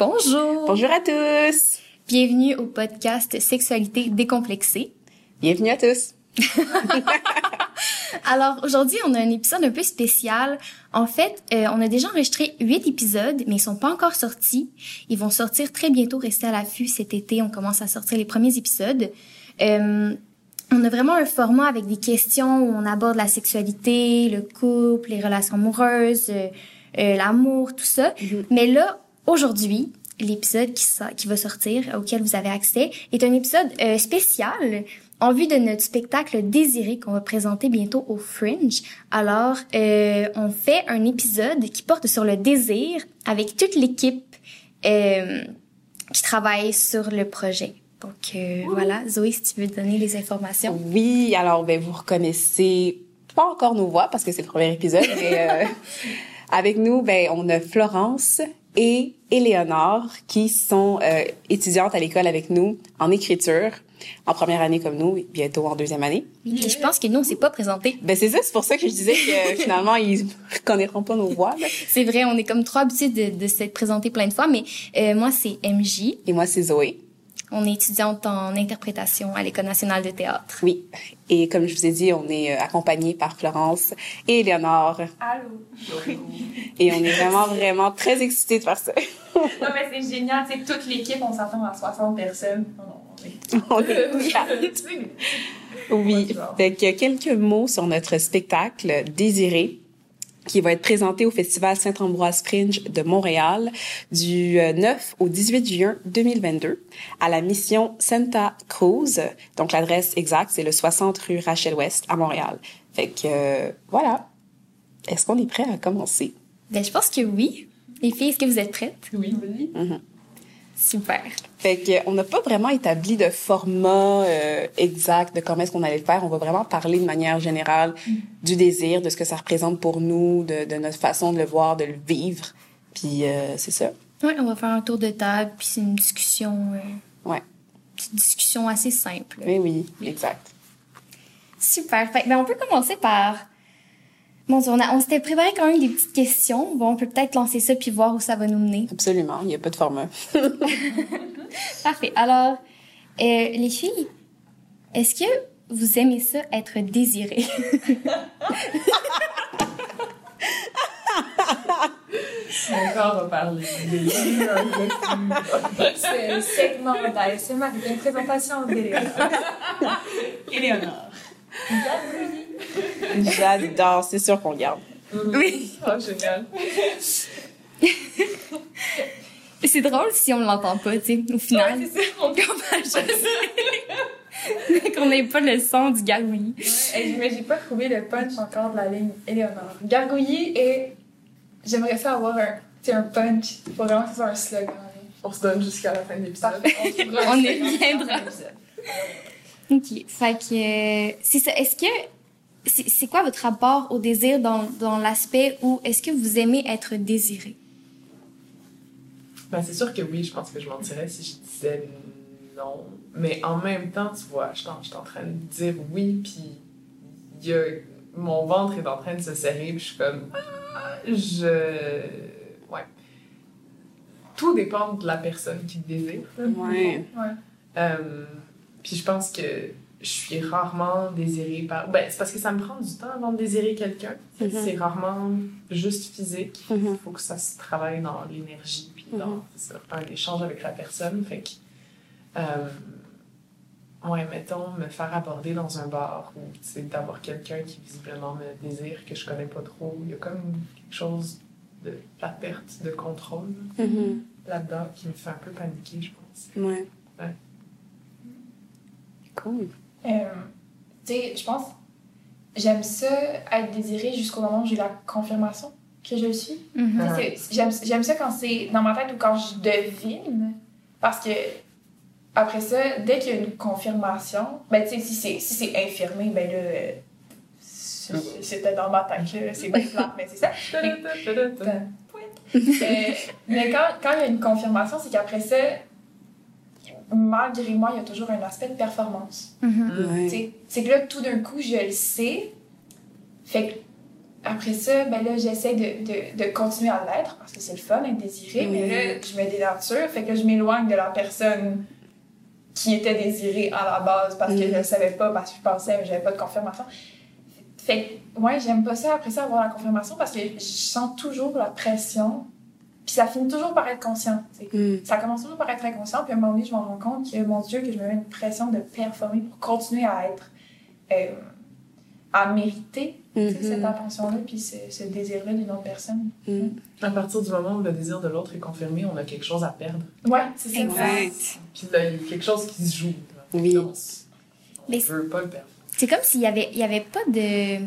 Bonjour. Bonjour à tous. Bienvenue au podcast Sexualité décomplexée. Bienvenue à tous. Alors aujourd'hui, on a un épisode un peu spécial. En fait, euh, on a déjà enregistré huit épisodes, mais ils sont pas encore sortis. Ils vont sortir très bientôt. Restez à l'affût cet été. On commence à sortir les premiers épisodes. Euh, on a vraiment un format avec des questions où on aborde la sexualité, le couple, les relations amoureuses, euh, euh, l'amour, tout ça. Mais là, aujourd'hui, l'épisode qui, va sortir, auquel vous avez accès, est un épisode euh, spécial en vue de notre spectacle Désiré qu'on va présenter bientôt au Fringe. Alors, euh, on fait un épisode qui porte sur le désir avec toute l'équipe euh, qui travaille sur le projet. Donc euh, voilà, Zoé, si tu veux donner les informations. Oui, alors ben vous reconnaissez pas encore nos voix parce que c'est le premier épisode, mais avec nous, ben on a Florence et Éléonore qui sont euh, étudiantes à l'école avec nous en écriture en première année comme nous, et bientôt en deuxième année. Et je pense que nous, on s'est pas présenté. Ben c'est ça, c'est pour ça que je disais que finalement ils reconnaîtront pas nos voix. là. C'est vrai, on est comme trop habitués de, de s'être présenté plein de fois, mais euh, moi, c'est MJ. Et moi c'est Zoé. On est étudiante en interprétation à l'École nationale de théâtre. Oui. Et comme je vous ai dit, on est euh, accompagnés par Florence et Éléonore. Allô? Et on est vraiment, vraiment très excités de faire ça. Non, mais c'est génial. Tu sais, toute l'équipe, on s'attend à 60 personnes. On est... On est Oui. Fait que quelques mots sur notre spectacle Désiré qui va être présenté au Festival Saint-Ambroise Fringe de Montréal du euh, 9 au 18 juin 2022 à la mission Santa Cruz. Donc l'adresse exacte, c'est le 60 rue Rachel Ouest à Montréal. Fait que euh, voilà. Est-ce qu'on est prêt à commencer? Ben, je pense que oui. Les filles, est-ce que vous êtes prêtes? Oui. Super. Fait que on n'a pas vraiment établi de format euh, exact de comment est-ce qu'on allait le faire. On va vraiment parler de manière générale du désir, de ce que ça représente pour nous, de, de notre façon de le voir, de le vivre. Puis euh, c'est ça. Ouais, on va faire un tour de table, puis c'est une discussion, euh, Ouais. petite discussion assez simple. Oui, oui, exact. Super. Fait, ben, on peut commencer par. Bon, on, a, on s'était préparé quand même des petites questions. Bon, on peut peut-être lancer ça puis voir où ça va nous mener. Absolument. Il n'y a pas de format. Parfait. Alors, euh, les filles, est-ce que vous aimez ça être désiré? Encore, on va parler. C'est un segment d'ASMR, une présentation d'Éléonore. Éléonore. J'adore. C'est sûr qu'on garde. oui. Oh, génial. C'est drôle si on l'entend pas, tu sais, au final. Ouais, c'est ça. On peut Qu'on n'ait pas le son du gargouillis. Hey, mais j'ai pas trouvé le punch encore de la ligne Éléonore. Gargouiller et j'aimerais ça avoir un, un punch. Faut vraiment que ce soit un slogan. On se donne jusqu'à la fin de l'épisode. On est bien drôle. Ok. Fait que, euh, c'est ça. Est-ce que, c'est c'est quoi votre rapport au désir dans, dans l'aspect où est-ce que vous aimez être désiré? Ben, c'est sûr que oui, je pense que je mentirais si je disais non. Mais en même temps, tu vois, je suis en, train de dire oui, puis il y a, mon ventre est en train de se serrer, puis je suis comme, ah, je. Ouais. Tout dépend de la personne qui te désire. Ouais. Ouais. Euh, puis je pense que je suis rarement désirée par. Ben, c'est parce que ça me prend du temps avant de désirer quelqu'un. Mhm. C'est rarement juste physique. Il Mhm. faut que ça se travaille dans l'énergie, puis dans Mhm. c'est ça, un échange avec la personne. Fait que. euh, ouais, mettons, me faire aborder dans un bar ou d'avoir quelqu'un qui visiblement me désire, que je connais pas trop. Il y a comme quelque chose de la perte de contrôle là-dedans qui me fait un peu paniquer, je pense. Ouais. Ouais. Cool. Euh, tu sais, je pense, j'aime ça être désirée jusqu'au moment où j'ai la confirmation que je le suis. C'est- J'aime j'aime ça quand c'est dans ma tête ou quand je devine. Parce que, après ça, dès qu'il y a une confirmation, ben, tu sais, si c'est si c'est infirmé, ben là, c'est- c'était dans ma tête, là, c'est bien plate, mais c'est ça. Euh, mais quand, quand il y a une confirmation, c'est qu'après ça, malgré moi, il y a toujours un aspect de performance. Mhm. Ouais. sais, C'est que là, tout d'un coup, je le sais. Fait que après ça, ben là, j'essaie de, de, de continuer à l'être parce que c'est le fun d'être désiré, mais là, je me dénature, fait que je m'éloigne de la personne qui était désirée à la base parce que je le savais pas, parce que je pensais, mais j'avais pas de confirmation. Fait que, ouais, j'aime pas ça après ça avoir la confirmation parce que je sens toujours la pression, puis ça finit toujours par être conscient. Mm. Ça commence toujours par être inconscient, puis à un moment donné, je me rends compte que, mon Dieu, que je me mets une pression de performer pour continuer à être, euh, à mériter cette attention-là, puis ce, ce désir-là d'une autre personne. Mm. À partir du moment où le désir de l'autre est confirmé, on a quelque chose à perdre. Ouais, c'est ça. Exact. Puis là, il y a quelque chose qui se joue. là. Oui. On Mais veut pas le perdre. C'est comme s'il y avait, il y avait pas de.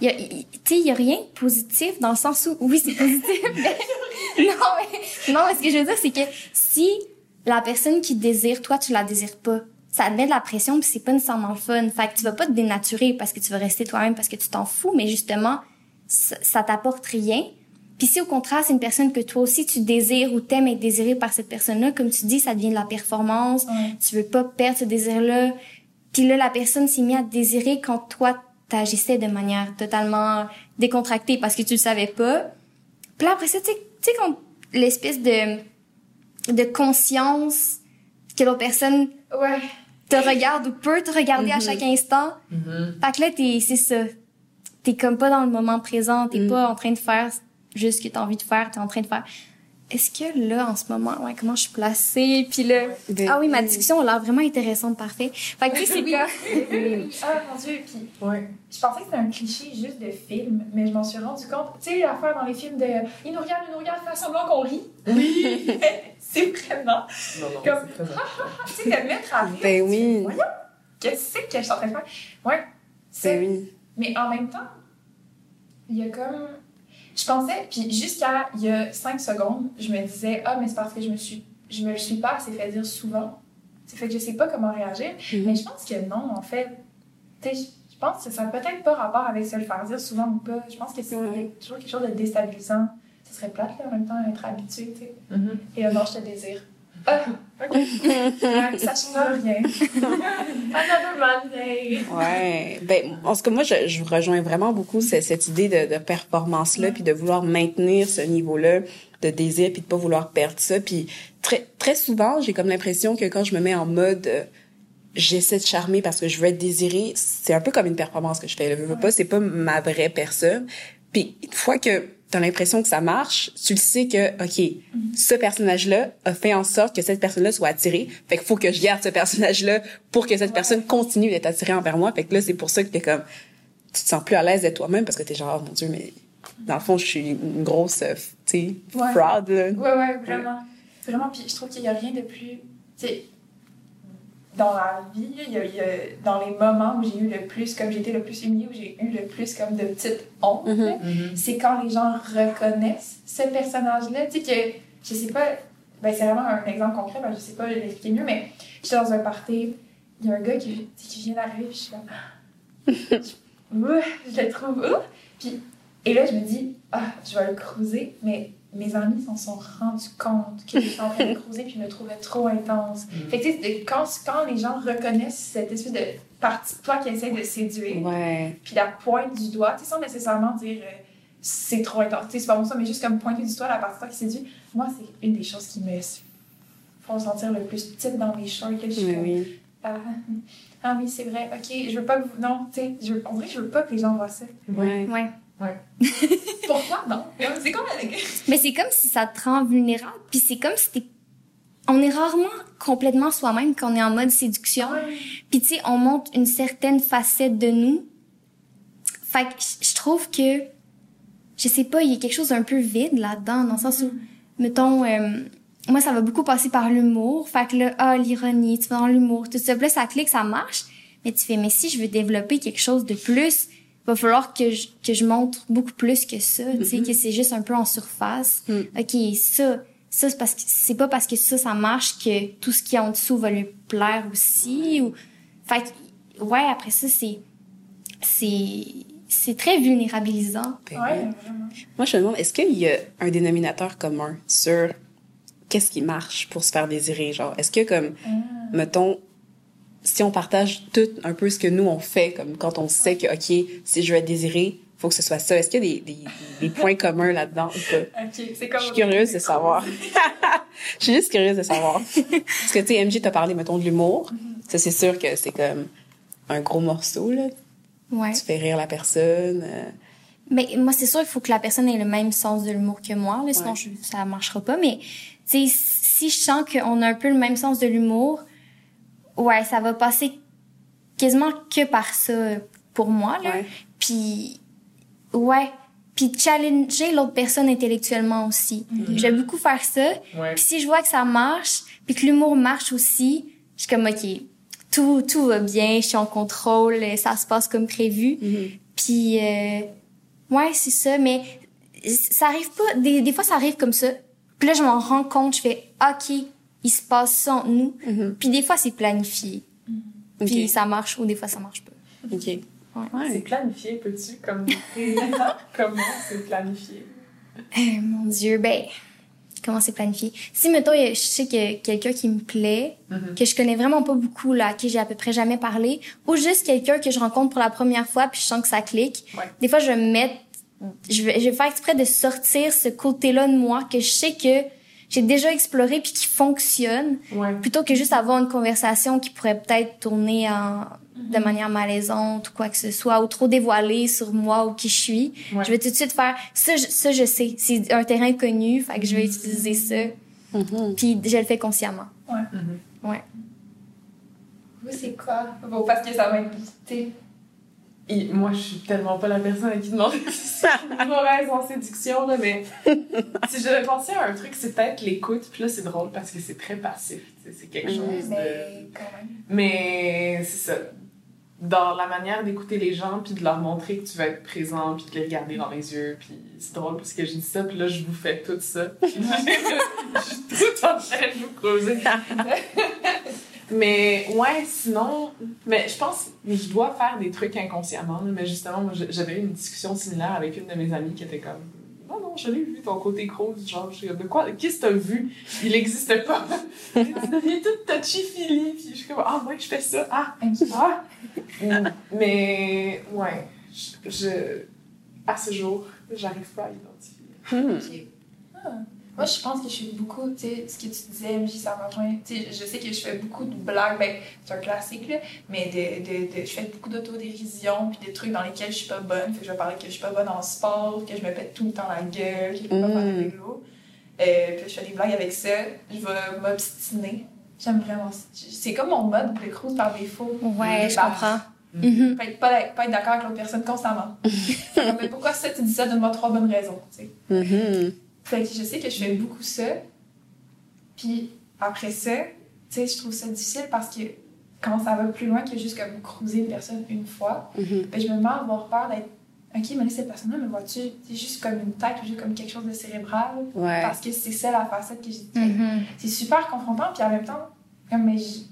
Il y a, il- tu sais, il y a rien de positif dans le sens où, oui, c'est positif, mais. non, mais, non, mais ce que je veux dire, c'est que si la personne qui désire, toi, tu la désires pas, ça te met de la pression puis c'est pas nécessairement fun. Fait que tu vas pas te dénaturer parce que tu vas rester toi-même parce que tu t'en fous, mais justement, ça, ça t'apporte rien. Puis si au contraire, c'est une personne que toi aussi tu désires ou t'aimes être désiré par cette personne-là, comme tu dis, ça devient de la performance. Tu veux pas perdre ce désir-là. Puis là, la personne s'est mise à te désirer quand toi, t'agissais de manière totalement décontractée parce que tu le savais pas. Puis là, après ça, tu sais, quand l'espèce de, de conscience que l'autre personne Ouais. te regarde ou peut te regarder à chaque instant. Mhm. Fait que là, t'es, c'est ça. T'es comme pas dans le moment présent. T'es Mm. pas en train de faire juste ce que t'as envie de faire. T'es en train de faire. Est-ce que là, en ce moment, ouais, comment je suis placée? Puis là, ah oui, ma discussion a l'air vraiment intéressante, parfait. Fait que tu sais, c'est comme... Ah mon Dieu, puis Ouais. je pensais que c'était un cliché juste de film, mais je m'en suis rendu compte. Tu sais, l'affaire dans les films de il nous regarde, il nous regarde, fait semblant qu'on rit. Oui! c'est vraiment. Non, non, Comme- c'est très. Tu sais, de mettre à rire. Ben oui. Voyons, qu'est-ce que je suis en train de faire? Ouais. c'est- Ben oui. Mais en même temps, il y a comme. Je pensais, puis jusqu'à il y a cinq secondes, je me disais, ah, mais c'est parce que je me suis. Je me le suis pas assez fait dire souvent. C'est fait que je sais pas comment réagir. Mhm. Mais je pense que non, en fait. Tu sais, je pense que ça n'a peut-être pas rapport avec se le faire dire souvent ou pas. Je pense que c'est toujours quelque chose de déstabilisant. Ce serait plate, là, en même temps, être habitué, tu sais. Mhm. Et là, non, je te désire. Ah, ok. Ouais, ça change rien. Another Monday. Ouais. Ben, en tout cas, moi, je, je rejoins vraiment beaucoup ce- cette idée de, de performance-là, puis de vouloir maintenir ce niveau-là de désir, puis de pas vouloir perdre ça. Puis très, très souvent, j'ai comme l'impression que quand je me mets en mode euh, j'essaie de charmer parce que je veux être désirée, c'est un peu comme une performance que je fais. Je veux pas, c'est pas ma vraie personne. Puis une fois que t'as l'impression que ça marche, tu le sais que, OK, ce personnage-là a fait en sorte que cette personne-là soit attirée. Fait qu'il faut que je garde ce personnage-là pour que cette personne continue d'être attirée envers moi. Fait que là, c'est pour ça que t'es comme, tu te sens plus à l'aise d'être toi-même parce que t'es genre, oh mon Dieu, mais dans le fond, je suis une grosse, euh, tu sais, Ouais. fraud, là. Ouais, ouais, vraiment. Vraiment, puis je trouve qu'il n'y a rien de plus. Tu sais, dans la vie, il y a, il y a- dans les moments où j'ai eu le plus, comme j'ai été le plus humiliée, où j'ai eu le plus comme de petites honte, Mhm. là, Mhm. c'est quand les gens reconnaissent ce personnage-là. Tu sais, que je sais pas, ben c'est vraiment un exemple concret, ben je sais pas l'expliquer mieux, mais j'étais dans un party, il y a un gars qui, qui vient d'arriver, je suis là. Ouh, je le trouve ouf. Puis, et là, je me dis, ah, je vais le cruiser, mais mes amis s'en sont rendus compte que j'étais en train de cruiser, puis ils me trouvaient trop intense. Mm. Fait que, tu sais, de- quand, quand les gens reconnaissent cette espèce de partie de toi qui essaie de séduire, Ouais. puis la pointe du doigt, tu sais, sans nécessairement dire euh, c'est trop intense, tu sais, c'est pas bon ça, mais juste comme pointer du doigt la partie de toi qui séduit, moi, c'est une des choses qui me font sentir le plus petite dans mes shorts, que je suis Oui, comme, oui. ah, ah oui, c'est vrai, ok, je veux pas que vous. Non, tu sais, je veux- on dirait que je veux pas que les gens voient ça. Ouais. Ouais. Pourquoi non? C'est comme avec. Mais c'est comme si ça te rend vulnérable. Puis c'est comme si t'es... On est rarement complètement soi-même quand on est en mode séduction. Puis tu sais, on montre une certaine facette de nous. Fait que je- je trouve que, je sais pas, il y a quelque chose d'un peu vide là-dedans, dans le sens où, mettons, euh, moi ça va beaucoup passer par l'humour. Fait que là, ah, l'ironie, tu vas dans l'humour, tout ça. Puis là, ça clique, ça marche. Mais tu fais, mais si je veux développer quelque chose de plus, va falloir que je, que je montre beaucoup plus que ça, tu sais, que c'est juste un peu en surface. Mm. OK, ça, ça c'est parce que c'est pas parce que ça ça marche que tout ce qui est en dessous va lui plaire aussi ou fait que, ouais, après ça c'est c'est c'est très vulnérabilisant. Ben Ouais, oui. vraiment. Moi, je me demande, est-ce qu'il y a un dénominateur commun sur qu'est-ce qui marche pour se faire désirer? Genre, est-ce que, comme, mettons, si on partage tout un peu ce que nous on fait, comme quand on sait que, OK, si je veux être désiré, faut que ce soit ça. Est-ce qu'il y a des, des, des points communs là-dedans ou pas? Ok, c'est comme. Je suis curieuse de savoir. Je suis juste curieuse de savoir. Parce que, tu sais, MJ t'a parlé, mettons, de l'humour. Ça, c'est sûr que c'est comme un gros morceau, là. Ouais. Tu fais rire la personne. euh, Mais moi, c'est sûr, il faut que la personne ait le même sens de l'humour que moi, là, sinon Ouais. je, ça marchera pas. Mais, tu sais, si je sens qu'on a un peu le même sens de l'humour, ouais, ça va passer quasiment que par ça pour moi, là. Ouais. Puis, ouais. Puis challenger l'autre personne intellectuellement aussi. J'aime beaucoup faire ça. Ouais. Puis si je vois que ça marche, puis que l'humour marche aussi, je suis comme, OK, tout, tout va bien, je suis en contrôle, ça se passe comme prévu. Puis, euh, ouais, c'est ça, mais ça arrive pas, des, des fois ça arrive comme ça. Puis là, je m'en rends compte, je fais, OK, il se passe ça entre nous. Puis des fois, c'est planifié. Puis Ok. ça marche ou des fois, ça marche pas. OK. C'est Ouais. planifié, peux-tu? Comme, comment c'est planifié? Euh, mon Dieu, ben, comment c'est planifié? Si, mettons, je sais a quelqu'un qui me plaît, Mhm. que je connais vraiment pas beaucoup, là, à qui j'ai à peu près jamais parlé, ou juste quelqu'un que je rencontre pour la première fois, puis je sens que ça clique. Ouais. Des fois, je vais me mettre, je vais, je vais faire exprès de sortir ce côté-là de moi que je sais que j'ai déjà exploré puis qui fonctionne, Ouais. plutôt que juste avoir une conversation qui pourrait peut-être tourner en, de manière malaisante ou quoi que ce soit, ou trop dévoiler sur moi ou qui je suis. Ouais. Je vais tout de suite faire, ça, je, ça, je sais, c'est un terrain connu, fait que je vais utiliser ça, Mhm. puis je le fais consciemment. Mhm. Ouais. Vous, c'est quoi? Bon, parce que ça va être. Et moi, je suis tellement pas la personne à qui demander si suis mauvaise en séduction, là, mais si je devais penser à un truc, c'est peut-être l'écoute. Puis là, c'est drôle parce que c'est très passif. tu sais, C'est quelque chose de... Mais quand même. Mais c'est ça. Dans la manière d'écouter les gens, puis de leur montrer que tu vas être présent, puis de les regarder dans les yeux. Puis c'est drôle parce que je dis ça, puis là, je vous fais tout ça. je suis tout en train de vous creuser. mais ouais, sinon, mais je pense que je dois faire des trucs inconsciemment. Mais justement, moi, j'avais eu une discussion similaire avec une de mes amies qui était comme non, non, je l'ai vu, ton côté grosse, genre, je suis comme, de quoi, qu'est-ce que t'as vu? Il n'existe pas. tu deviens toute touchy-feely, puis je suis comme, ah, moi, je fais ça, ah, ah. Mais, ouais, je, je- à ce jour, j'arrive pas à identifier. Hmm. Ah. Moi, je pense que je suis beaucoup, tu sais, ce que tu disais, MJ, ça rejoint. Tu sais, je sais que je fais beaucoup de blagues, ben, c'est un classique, là, mais de, de, de- je fais beaucoup d'autodérision, puis des trucs dans lesquels je suis pas bonne. Fait que je vais parler que je suis pas bonne en sport, que je me pète tout le temps la gueule, que je peux pas faire de Mm. vélo. Euh, puis je fais des blagues avec ça. Je vais m'obstiner. J'aime vraiment ça. C'est comme mon mode de cruise par défaut. Ouais, je Bah, comprends. Mhm. Mhm. Pas être, pas, pas être d'accord avec l'autre personne constamment. Mais pourquoi ça, tu dis ça? Donne-moi trois bonnes raisons, tu sais. Mhm. Fait que je sais que je fais beaucoup ça. Puis après ça, tu sais, je trouve ça difficile parce que quand ça va plus loin que juste comme cruiser une personne une fois, Mhm. ben, je me mets à avoir peur d'être. Ok, mais là, cette personne-là, me vois-tu, c'est juste comme une tête ou juste comme quelque chose de cérébral? Ouais. Parce que c'est ça la facette que j'ai. Mhm. C'est super confrontant, puis en même temps, comme, mais j-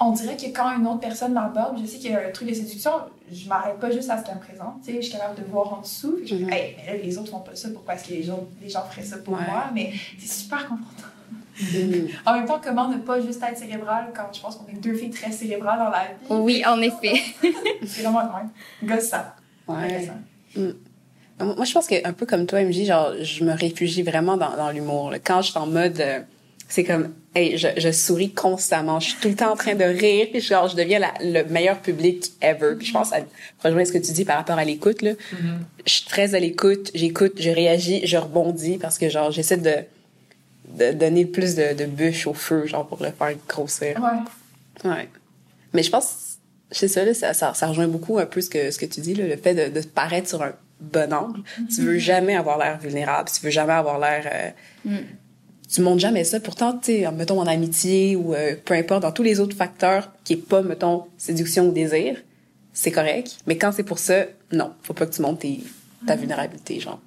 on dirait que quand une autre personne m'aborde, je sais qu'il y a un truc de séduction, je m'arrête pas juste à ce qu'elle me présente, tu sais, je suis capable de voir en dessous. Je me dis. Hey, mais là, les autres font pas ça, pourquoi est-ce que les gens, les gens feraient ça pour Ouais. moi? Mais c'est super confrontant. Mhm. En même temps, comment ne pas juste être cérébral quand je pense qu'on est deux filles très cérébrales dans la vie? Oui, en effet. C'est vraiment, ouais, gossant. Ouais. Gossant. Moi, je pense que un peu comme toi, MJ, genre, je me réfugie vraiment dans, dans l'humour. Quand je suis en mode, euh, c'est comme, hey, je, je souris constamment. Je suis tout le temps en train de rire. Puis genre, je deviens la- le meilleur public ever. Puis je pense à rejoindre ce que tu dis par rapport à l'écoute. Là, je suis très à l'écoute. J'écoute, je réagis, je rebondis parce que genre, j'essaie de, de donner plus de, de bûches au feu, genre pour le faire grossir. Ouais. Ouais. Mais je pense, c'est ça, là, ça, ça, ça rejoint beaucoup un peu ce que, ce que tu dis, là, le fait de, de paraître sur un bon angle. Tu veux jamais avoir l'air vulnérable, tu veux jamais avoir l'air... euh, Tu montres jamais ça. Pourtant, tu sais, mettons, en amitié ou euh, peu importe, dans tous les autres facteurs qui est pas, mettons, séduction ou désir, c'est correct. Mais quand c'est pour ça, non. Faut pas que tu montres tes, ta vulnérabilité, genre.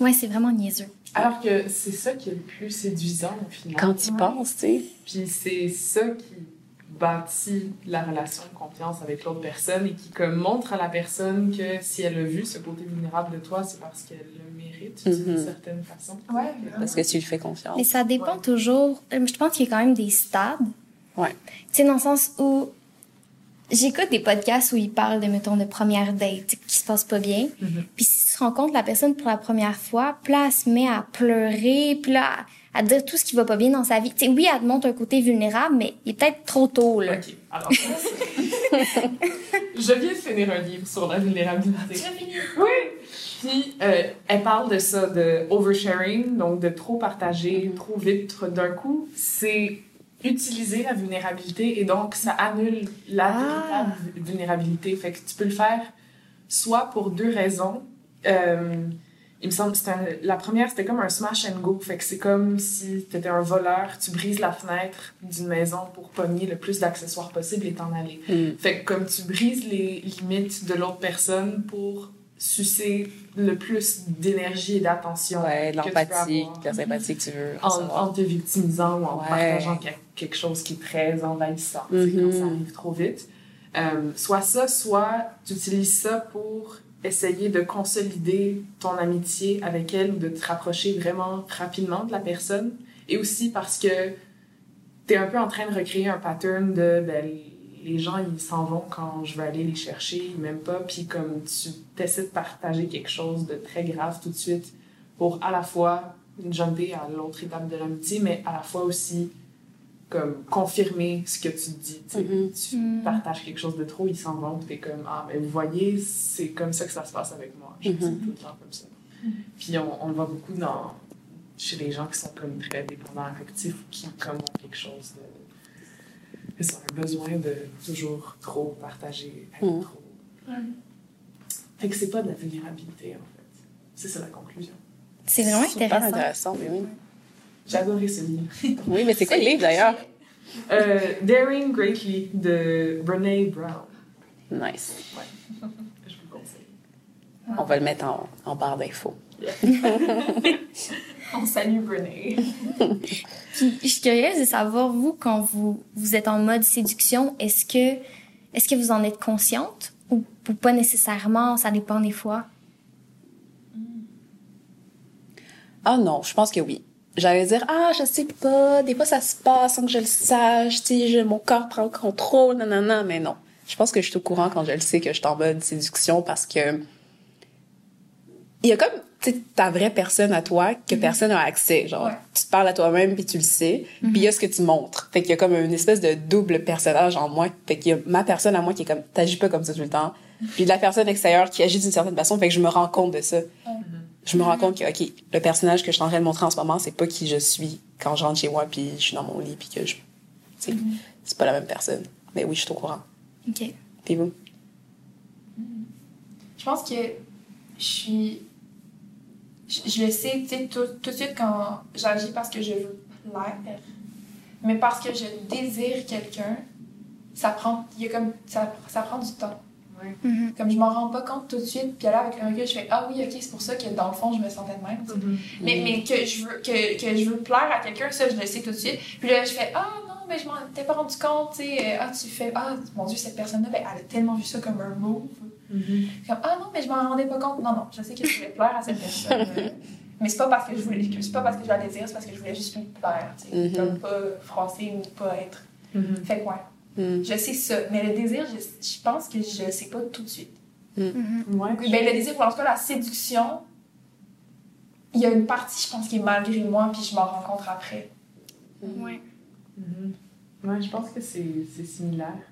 Ouais, c'est vraiment niaiseux. Alors que c'est ça qui est le plus séduisant au final. Quand tu y penses, tu sais. Puis c'est ça qui bâtit la relation de confiance avec l'autre personne et qui comme montre à la personne que si elle a vu ce côté vulnérable de toi, c'est parce qu'elle le mérite d'une Mhm. certaine façon. Ouais. Parce que tu lui fais confiance. Mais ça dépend Ouais. toujours. euh, Je pense qu'il y a quand même des stades. Ouais. Tu sais, dans le sens où j'écoute des podcasts où ils parlent de, mettons, de première date qui se passe pas bien. Mhm. Puis si tu rencontres la personne pour la première fois, puis là, elle se met à pleurer, puis là, à dire tout ce qui va pas bien dans sa vie. Tu sais, oui, elle te montre un côté vulnérable, mais il est peut-être trop tôt, là. Alors Je viens de finir un livre sur la vulnérabilité. Tu l'as fini? Oui! Puis, euh, elle parle de ça, de oversharing, donc de trop partager, trop vite, d'un coup. C'est utiliser la vulnérabilité et donc ça annule la Ah. vulnérabilité. Fait que tu peux le faire soit pour deux raisons. Euh, il me semble que la première, c'était comme un smash and go. Fait que c'est comme si tu étais un voleur, tu brises la fenêtre d'une maison pour pogner le plus d'accessoires possible et t'en aller. Mm. Fait que comme tu brises les limites de l'autre personne pour sucer le plus d'énergie et d'attention Ouais, l'empathie, la sympathie que tu veux en, te victimisant ou en Ouais. partageant que- quelque chose qui est très envahissant, tu sais, quand ça Mhm. arrive trop vite. Euh, soit ça, soit tu utilises ça pour essayer de consolider ton amitié avec elle ou de te rapprocher vraiment rapidement de la personne. Et aussi parce que tu es un peu en train de recréer un pattern de ben, les gens ils s'en vont quand je vais aller les chercher, ils m'aiment pas, puis comme tu essaies de partager quelque chose de très grave tout de suite pour à la fois jumper à l'autre étape de l'amitié, mais à la fois aussi comme confirmer ce que tu dis. tu. Mhm. Tu Mhm. partages quelque chose de trop, ils s'en vont, t'es comme ah mais vous voyez c'est comme ça que ça se passe avec moi. Je Mhm. suis tout le temps comme ça. Puis on, on le voit beaucoup dans chez les gens qui sont comme très dépendants affectifs ou qui comme ont quelque chose de ils ont un besoin de toujours trop partager, être Mhm. trop. Fait que c'est pas de la vulnérabilité en fait. C'est ça la conclusion. C'est vraiment Super intéressant. intéressant, mais oui. J'ai adoré ce livre. Oui, mais c'est quoi le livre d'ailleurs? Euh, Daring Greatly de Brene Brown. Nice. Je vous le conseille. On va le mettre en, en barre d'infos. On salue Brené. Puis, je suis curieuse de savoir, vous, quand vous, vous êtes en mode séduction, est-ce que, est-ce que vous en êtes consciente ou, ou pas nécessairement? Ça dépend des fois. Ah non, je pense que oui. J'allais dire, ah, je sais pas, des fois ça se passe sans que je le sache, tu sais, je- mon corps prend le contrôle, nanana, mais non. Je pense que je suis au courant quand je le sais que je suis en mode séduction parce que il y a comme, tu sais, ta vraie personne à toi que personne n'a accès. Genre, Ouais. tu te parles à toi-même puis tu le sais, puis il y a ce que tu montres. Fait qu'il y a comme une espèce de double personnage en moi. Fait qu'il y a ma personne à moi qui est comme, t'agis pas comme ça tout le temps. Puis la personne extérieure qui agit d'une certaine façon. Fait que je me rends compte de ça. Je me rends compte que, OK, le personnage que je suis en train de montrer en ce moment, c'est pas qui je suis quand je rentre chez moi puis je suis dans mon lit puis que je, sais, c'est pas la même personne. Mais oui, je suis au courant. OK. Puis vous? Je pense que je suis. Je, je le sais, tu sais, tout, tout de suite quand j'agis parce que je veux plaire, mais parce que je désire quelqu'un, ça prend. Il y a comme. Ça, ça prend du temps. Mhm. Comme je m'en rends pas compte tout de suite, puis là, avec le recul, je fais Ah oui, ok, c'est pour ça que dans le fond, je me sentais de même. sais. Mais, mais que, je veux, que, que je veux plaire à quelqu'un, ça, je le sais tout de suite. Puis là, je fais Ah non, mais je m'en étais pas rendu compte, tu sais. Ah, tu fais Ah, mon Dieu, cette personne-là, ben, elle a tellement vu ça comme un move. Comme Ah non, mais je m'en rendais pas compte. Non, non, je sais que je voulais plaire à cette personne. mais c'est pas parce que je voulais, c'est pas parce que je la désire, c'est parce que je voulais juste lui plaire, tu sais. Comme pas froisser ou pas être. Fait quoi. Mm. Je sais ça. Mais le désir, je, je pense que je le sais pas tout de suite. Mhm. Ouais. Ben, le désir, ou en tout cas la séduction, il y a une partie, je pense, qui est malgré moi, puis je m'en rends compte après. Ouais. Mhm. Ouais, je pense que c'est c'est similaire.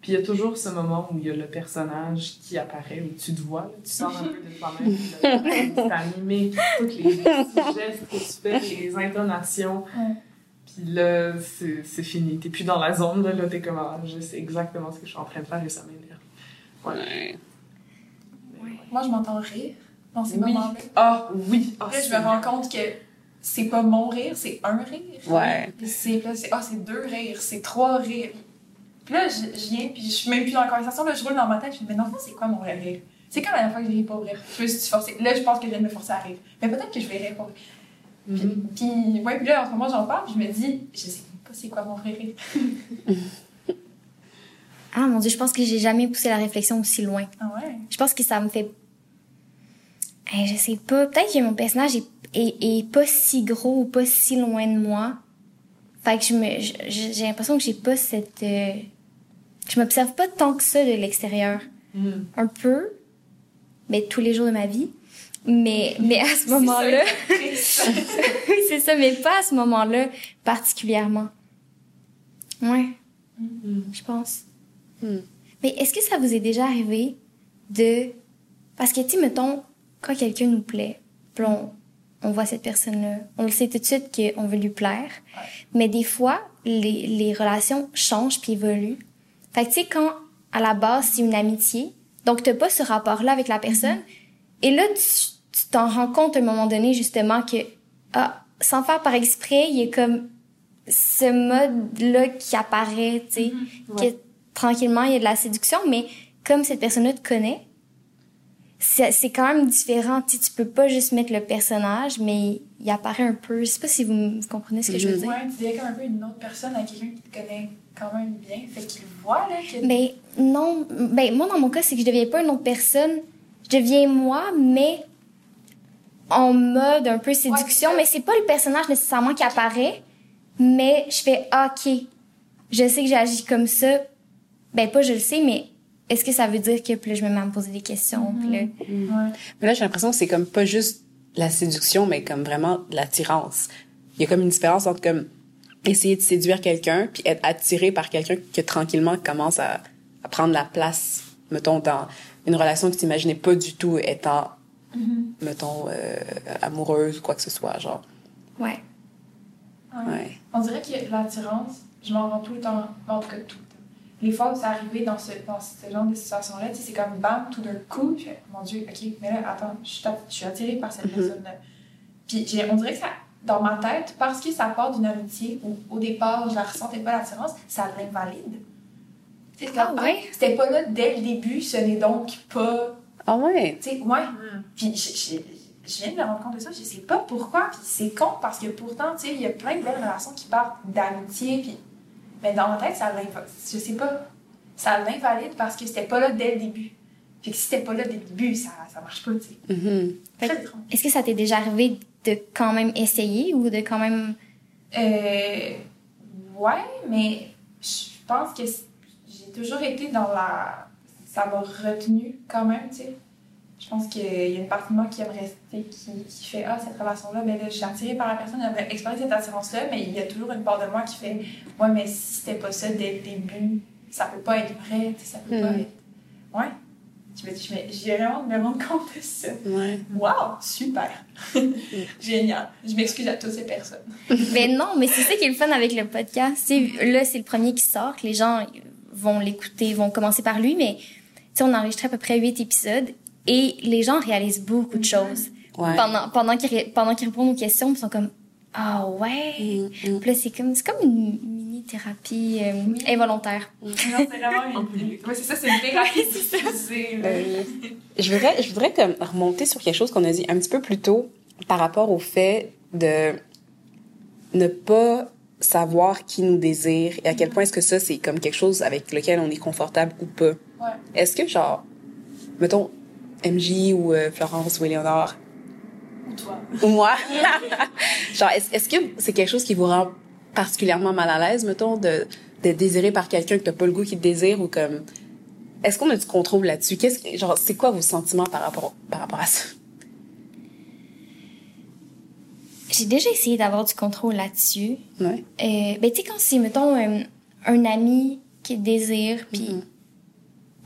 Puis il y a toujours ce moment où il y a le personnage qui apparaît, où tu te vois, là, tu sors un peu de toi-même, t'as animé tous les petits gestes que tu fais, les intonations. Ouais. Puis là, c'est fini. T'es plus dans la zone, là, là t'es comme, ah, je sais exactement ce que je suis en train de faire et ça m'énerve. Ouais. Moi, je m'entends rire dans ces Oui. moments-là. Ah oui! Ah, là, je me rends compte que c'est pas mon rire, c'est un rire. Ouais. Puis c'est, là, c'est, ah, c'est deux rires, c'est trois rires. Puis là, je, je viens, puis je suis même plus dans la conversation, là, je roule dans ma tête, je me dis, mais non, c'est quoi mon vrai rire? C'est quand la dernière fois que j'ai ri pour rire? Je me suis forcée. Là, je pense que je viens de me forcer à rire. Mais peut-être que je vais rire pour rire. Puis, Mhm. puis, ouais, puis là, en ce moment, j'en parle, puis je me dis, je sais pas c'est quoi mon vrai rire. Ah mon Dieu, je pense que j'ai jamais poussé la réflexion aussi loin. Ah ouais? Je pense que ça me fait. Eh, je sais pas. Peut-être que mon personnage est, est, est pas si gros ou pas si loin de moi. Fait que je me, je- j'ai l'impression que j'ai pas cette, euh, je m'observe pas tant que ça de l'extérieur. Mm. Un peu, mais tous les jours de ma vie. Mais, mais à ce moment-là, oui, c'est ça, mais pas à ce moment-là particulièrement. Ouais, Mm. je pense. Hmm. Mais est-ce que ça vous est déjà arrivé de... Parce que, tu sais, mettons, quand quelqu'un nous plaît, puis on, on voit cette personne-là, on le sait tout de suite qu'on veut lui plaire, mais des fois, les, les relations changent puis évoluent. Fait que, tu sais, quand, à la base, c'est une amitié, donc t'as pas ce rapport-là avec la personne, et là, tu tu t'en rends compte à un moment donné, justement, que, ah, sans faire par exprès, il y a comme ce mode-là qui apparaît, tu sais, que tranquillement, il y a de la séduction, mais comme cette personne-là te connaît, c'est c'est quand même différent. Tu sais, tu peux pas juste mettre le personnage, mais il apparaît un peu. Je sais pas si vous, comprenez ce que je veux dire. Ouais, tu dirais comme un peu une autre personne à quelqu'un qui te connaît quand même bien. Fait qu'il voit, là, que. Ben non, ben moi dans mon cas, c'est que je deviens pas une autre personne. Je deviens moi, mais en mode un peu séduction. mais c'est pas le personnage nécessairement qui apparaît, mais je fais ah, ok. Je sais que j'agis comme ça. Ben pas je le sais, mais est-ce que ça veut dire que là, je me mets à me poser des questions, puis là, Ouais. Mais là, j'ai l'impression que c'est comme pas juste la séduction, mais comme vraiment l'attirance. Il y a comme une différence entre comme essayer de séduire quelqu'un puis être attiré par quelqu'un qui tranquillement commence à, à prendre la place, mettons, dans une relation que tu t'imaginais pas du tout étant, mettons, euh, amoureuse ou quoi que ce soit, genre. ouais. Ouais. Ouais. On dirait que l'attirance, je m'en rends tout le temps, en tout cas tout le temps. Les fois où c'est arrivé dans ce, dans ce genre de situation-là, tu sais, c'est comme bam, tout d'un coup, puis mon Dieu, ok, mais là, attends, je suis, att- je suis attirée par cette personne-là. Puis j'ai- on dirait que ça, dans ma tête, parce que ça part d'une amitié où au départ, je la ressentais pas l'attirance, ça l'invalide. Ah comme, ouais? ah, c'était pas là dès le début, ce n'est donc pas Ah ouais? tu sais, ouais. Puis je, je, je viens de me rendre compte de ça, je sais pas pourquoi, puis c'est con parce que pourtant, tu sais, il y a plein de belles relations qui partent d'amitié, puis. Mais dans ma tête, ça l'invalide. Je sais pas. Ça l'invalide parce que c'était pas là dès le début. Puis que si c'était pas là dès le début, ça, ça marche pas, tu sais. Mhm. Étrange. Est-ce que ça t'est déjà arrivé de quand même essayer ou de quand même Euh. Ouais, mais je pense que j'ai toujours été dans la. Ça m'a retenu quand même, tu sais. Je pense qu'il y a une partie de moi qui aime rester, qui, qui fait Ah, cette relation-là, ben là, je suis attirée par la personne, j'aimerais explorer cette attirance-là, mais il y a toujours une part de moi qui fait Ouais, mais si c'était pas ça dès le début, ça peut pas être vrai, tu sais, ça peut pas être. Ouais. Je me dis, j'ai vraiment de me rendre compte de ça. Ouais. Wow, super. Génial. Je m'excuse à toutes ces personnes. Ben non, mais c'est ça qui est le fun avec le podcast. Tu là, c'est le premier qui sort, que les gens vont l'écouter, vont commencer par lui, mais tu sais, on a enregistré à peu près huit épisodes et les gens réalisent beaucoup de choses. Ouais. Pendant, pendant qu'ils pendant qu'ils répondent aux questions, ils sont comme Ah ouais. Mhm. Puis là, c'est comme, c'est comme une mini-thérapie euh, Oui. involontaire. Non, c'est vraiment une. Ouais, c'est ça, c'est une thérapie diffusée. Euh, je voudrais, je voudrais comme remonter sur quelque chose qu'on a dit un petit peu plus tôt par rapport au fait de ne pas savoir qui nous désire et à quel point est-ce que ça c'est comme quelque chose avec lequel on est confortable ou pas. Ouais. Est-ce que genre, mettons MJ ou euh, Florence ou Éléonore Ou toi. ou moi, genre est-ce que c'est quelque chose qui vous rend particulièrement mal à l'aise, mettons, de d'être désiré par quelqu'un que t'as pas le goût qui te désire ou comme est-ce qu'on a du contrôle là-dessus? Qu'est-ce que genre c'est quoi vos sentiments par rapport par rapport à ça? J'ai déjà essayé d'avoir du contrôle là-dessus. Ouais. Euh, ben, tu sais, quand c'est, mettons, un, un ami qui te désire, puis Mhm.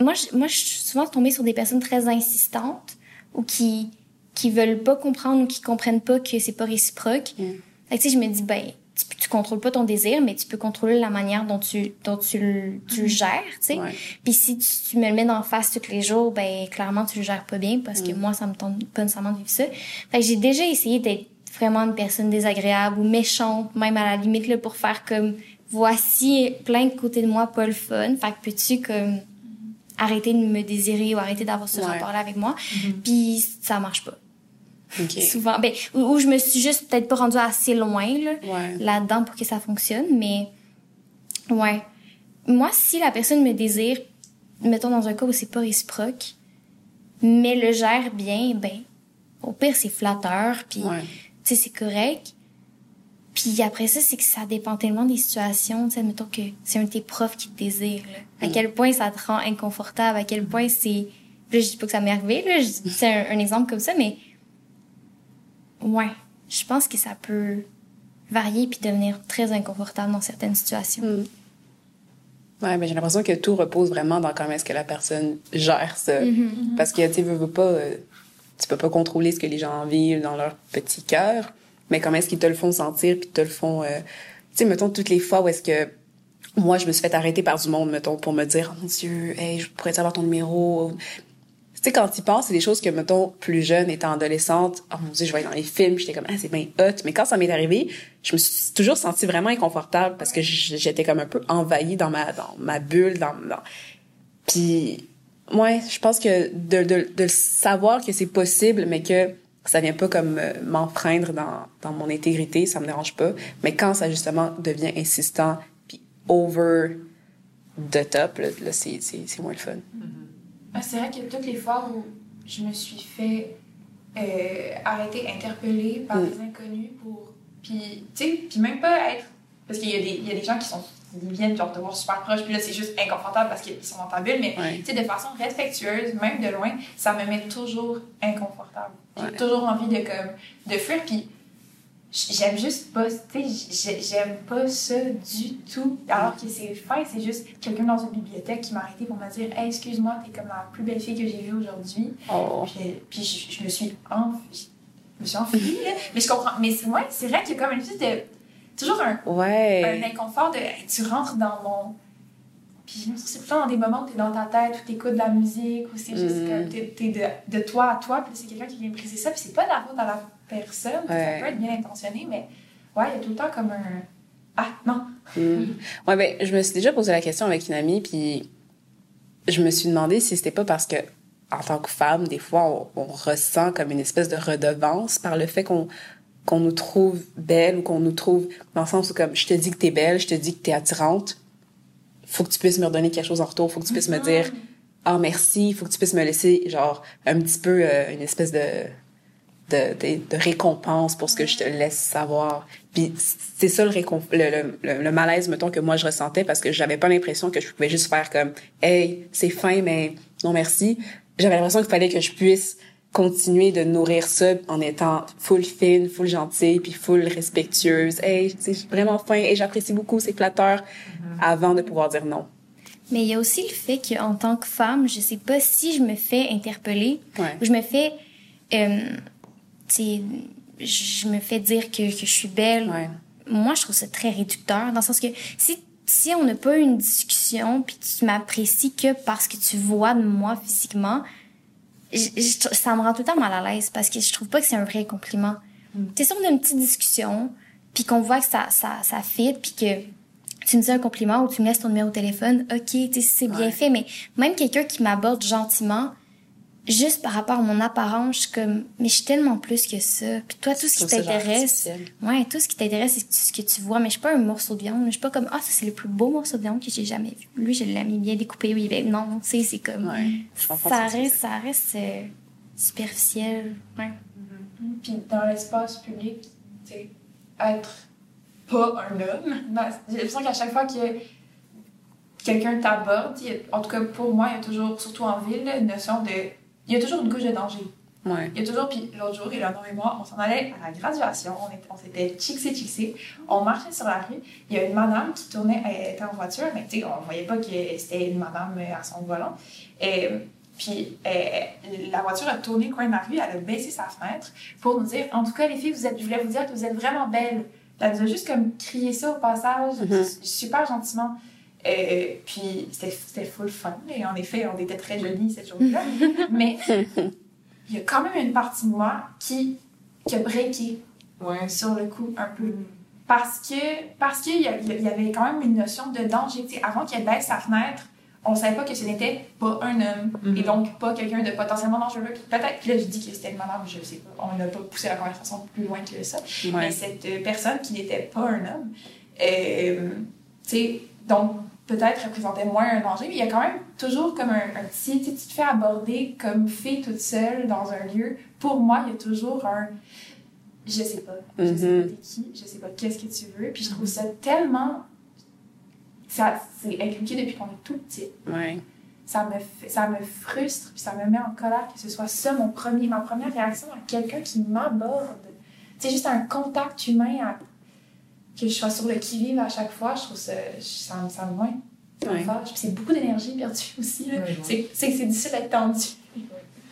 Moi, je, moi, je suis souvent tombée sur des personnes très insistantes ou qui, qui veulent pas comprendre ou qui comprennent pas que c'est pas réciproque. Mm. Fait que, tu sais, je me dis, ben, tu, tu contrôles pas ton désir, mais tu peux contrôler la manière dont tu, dont tu, le- tu le gères, tu sais. Ouais. Puis si tu, tu me le mets en face tous les jours, ben, clairement, tu le gères pas bien parce que Mm. moi, ça me tente pas nécessairement de vivre ça. Fait que j'ai déjà essayé d'être vraiment une personne désagréable ou méchante, même à la limite, là, pour faire comme, voici plein de côtés de moi pas le fun. Fait que peux-tu, comme, arrêter de me désirer ou arrêter d'avoir ce Ouais. rapport-là avec moi? Puis ça marche pas. Souvent, ben, ou, ou je me suis juste peut-être pas rendue assez loin, là, Ouais. là-dedans pour que ça fonctionne, mais ouais. Moi, si la personne me désire, mettons dans un cas où c'est pas réciproque, mais le gère bien, ben, au pire, c'est flatteur, puis Ouais. tu sais, c'est correct. Puis après ça, c'est que ça dépend tellement des situations. Tu sais, mettons que c'est un de tes profs qui te désire. Là. À Mm. quel point ça te rend inconfortable, à quel point c'est... Là, je dis pas que ça m'est arrivé, là. C'est un, un exemple comme ça, mais... Ouais, je pense que ça peut varier puis devenir très inconfortable dans certaines situations. Mm. Ouais, mais j'ai l'impression que tout repose vraiment dans comment est-ce que la personne gère ça. Mm-hmm. Parce que, tu veux pas, euh, tu peux pas contrôler ce que les gens vivent dans leur petit cœur, mais comment est-ce qu'ils te le font sentir, puis te le font... euh, tu sais, mettons, toutes les fois où est-ce que moi, je me suis fait arrêter par du monde, mettons, pour me dire, oh mon Dieu, hey, je pourrais avoir ton numéro? Tu sais, quand tu y penses, c'est des choses que, mettons, plus jeune, étant adolescente, oh mon Dieu, je voyais dans les films, j'étais comme, ah, c'est bien hot. Mais quand ça m'est arrivé, je me suis toujours sentie vraiment inconfortable parce que j'étais comme un peu envahie dans ma, dans ma bulle, dans, dans... Puis, ouais, je pense que de, de, de savoir que c'est possible, mais que ça vient pas comme euh, m'enfreindre dans, dans mon intégrité, ça me dérange pas. Mais quand ça, justement, devient insistant, puis over the top, là, là, c'est, c'est, moins le fun. Ah, c'est vrai que toutes les fois où je me suis fait euh, arrêter, interpeller par Mm. des inconnus pour. Puis, tu sais, puis même pas être. Parce qu'il y, a des- il y a des gens qui sont ils viennent genre te voir super proche, puis là c'est juste inconfortable parce qu'ils sont dans ta bulle, mais Ouais. tu sais, de façon respectueuse, même de loin, ça me met toujours inconfortable. J'ai toujours envie de comme de fuir, puis j'aime juste pas, tu sais, j'ai- j'aime pas ça du tout. Alors que c'est fin, c'est juste quelqu'un dans une bibliothèque qui m'a arrêté pour me dire Hey, excuse-moi, t'es comme la plus belle fille que j'ai vue aujourd'hui. Oh. Puis, puis je, je me suis enfuie. Je me suis enfuie, là. Mais je comprends. Mais c'est ouais, c'est vrai qu'il y a comme une espèce de. Toujours un, un Ouais. inconfort de. tu rentres dans mon. Puis c'est plutôt dans des moments où t'es dans ta tête, où t'écoutes de la musique, où c'est juste Mhm. comme. T'es, t'es de, de toi à toi, puis c'est quelqu'un qui vient briser ça, puis c'est pas de la faute à la personne. Ouais. Ça peut être bien intentionné, mais ouais, il y a tout le temps comme un. Ah, non. Mm. Ouais, ben, je me suis déjà posé la question avec une amie, puis je me suis demandé si c'était pas parce que, en tant que femme, des fois, on, on ressent comme une espèce de redevance par le fait qu'on qu'on nous trouve belle ou qu'on nous trouve dans le sens où comme je te dis que t'es belle, je te dis que t'es attirante, faut que tu puisses me redonner quelque chose en retour, faut que tu puisses me dire ah merci, faut que tu puisses me laisser genre un petit peu euh, une espèce de de, de, de récompense pour ce que je te laisse savoir. Puis c'est ça le, le, le, le malaise, mettons, que moi je ressentais parce que j'avais pas l'impression que je pouvais juste faire comme « Hey, c'est fin, mais non merci ». J'avais l'impression qu'il fallait que je puisse continuer de nourrir ça en étant full fine, full gentille, puis full respectueuse. « Hey, c'est vraiment fin, et j'apprécie beaucoup, c'est flatteur », avant de pouvoir dire non. Mais il y a aussi le fait qu'en tant que femme, je sais pas si je me fais interpeller Ouais. ou je me fais, euh, tu sais, je me fais dire que, que je suis belle. Ouais. Moi, je trouve ça très réducteur dans le sens que si si on n'a pas eu une discussion puis tu m'apprécies que parce que tu vois de moi physiquement, ça me rend tout le temps mal à l'aise parce que je trouve pas que c'est un vrai compliment. Tu sais, si on a une petite discussion puis qu'on voit que ça ça ça fit puis que tu me dis un compliment ou tu me laisses ton numéro de téléphone, ok, tu sais, c'est bien fait, mais même quelqu'un qui m'aborde gentiment, juste par rapport à mon apparence, je suis comme, mais je suis tellement plus que ça. Puis toi, tout ce qui t'intéresse, ouais, tout ce qui t'intéresse, c'est ce que tu vois, mais je suis pas un morceau de viande. Je suis pas comme, ah, ça, c'est le plus beau morceau de viande que j'ai jamais vu. Lui, je l'ai mis bien découpé, oui, ben, non, tu sais, c'est comme, Ouais. Ça reste, ça reste euh, superficiel. Ouais. Puis dans l'espace public, tu sais, être pas un homme. J'ai l'impression qu'à chaque fois que quelqu'un t'aborde, en tout cas pour moi, il y a toujours, surtout en ville, une notion de. Il y a toujours une couche de danger. Ouais. Il y a toujours, puis l'autre jour, Eleanor et moi, on s'en allait à la graduation, on, était- on s'était chixé, chixé, on marchait sur la rue, il y a une madame qui tournait, elle était en voiture, mais tu sais, on voyait pas que c'était une madame à son volant. Et, puis euh, la voiture a tourné le coin de la rue, elle a baissé sa fenêtre pour nous dire, en tout cas les filles, vous êtes, je voulais vous dire que vous êtes vraiment belles. Elle nous a juste comme crié ça au passage, Mhm. super gentiment. Euh, puis c'était full fun, et en effet, on était très jolies cette journée-là. mais il y a quand même une partie de moi qui, qui a breaké Ouais. sur le coup un peu. Parce que parce qu'il y, y avait quand même une notion de danger. Tu sais, avant qu'elle baisse sa fenêtre, on savait pas que ce n'était pas un homme Mhm. et donc pas quelqu'un de potentiellement dangereux. Peut-être que là, je dis que c'était une madame, je sais pas. On n'a pas poussé la conversation plus loin que ça. Ouais. Mais cette euh, personne qui n'était pas un homme, euh, tu sais, donc peut-être représentait moins un danger, mais il y a quand même toujours comme un, un petit, tu te fais aborder comme fille toute seule dans un lieu. Pour moi, il y a toujours un, je sais pas. Je sais pas t'es qui, je sais pas qu'est-ce que tu veux. Puis je trouve ça tellement. Ça, c'est inculqué depuis qu'on est tout petit. Ouais. Ça me, fait- ça me frustre, puis ça me met en colère que ce soit ça mon premier, ma première réaction à quelqu'un qui m'aborde. C'est juste un contact humain, à- que je sois sur le qui-vive à chaque fois. Je trouve ça. Ça, me- ça me me Ouais. fâche. Puis c'est beaucoup d'énergie perdue aussi. là. Ouais, ouais. C'est difficile d'être tendu.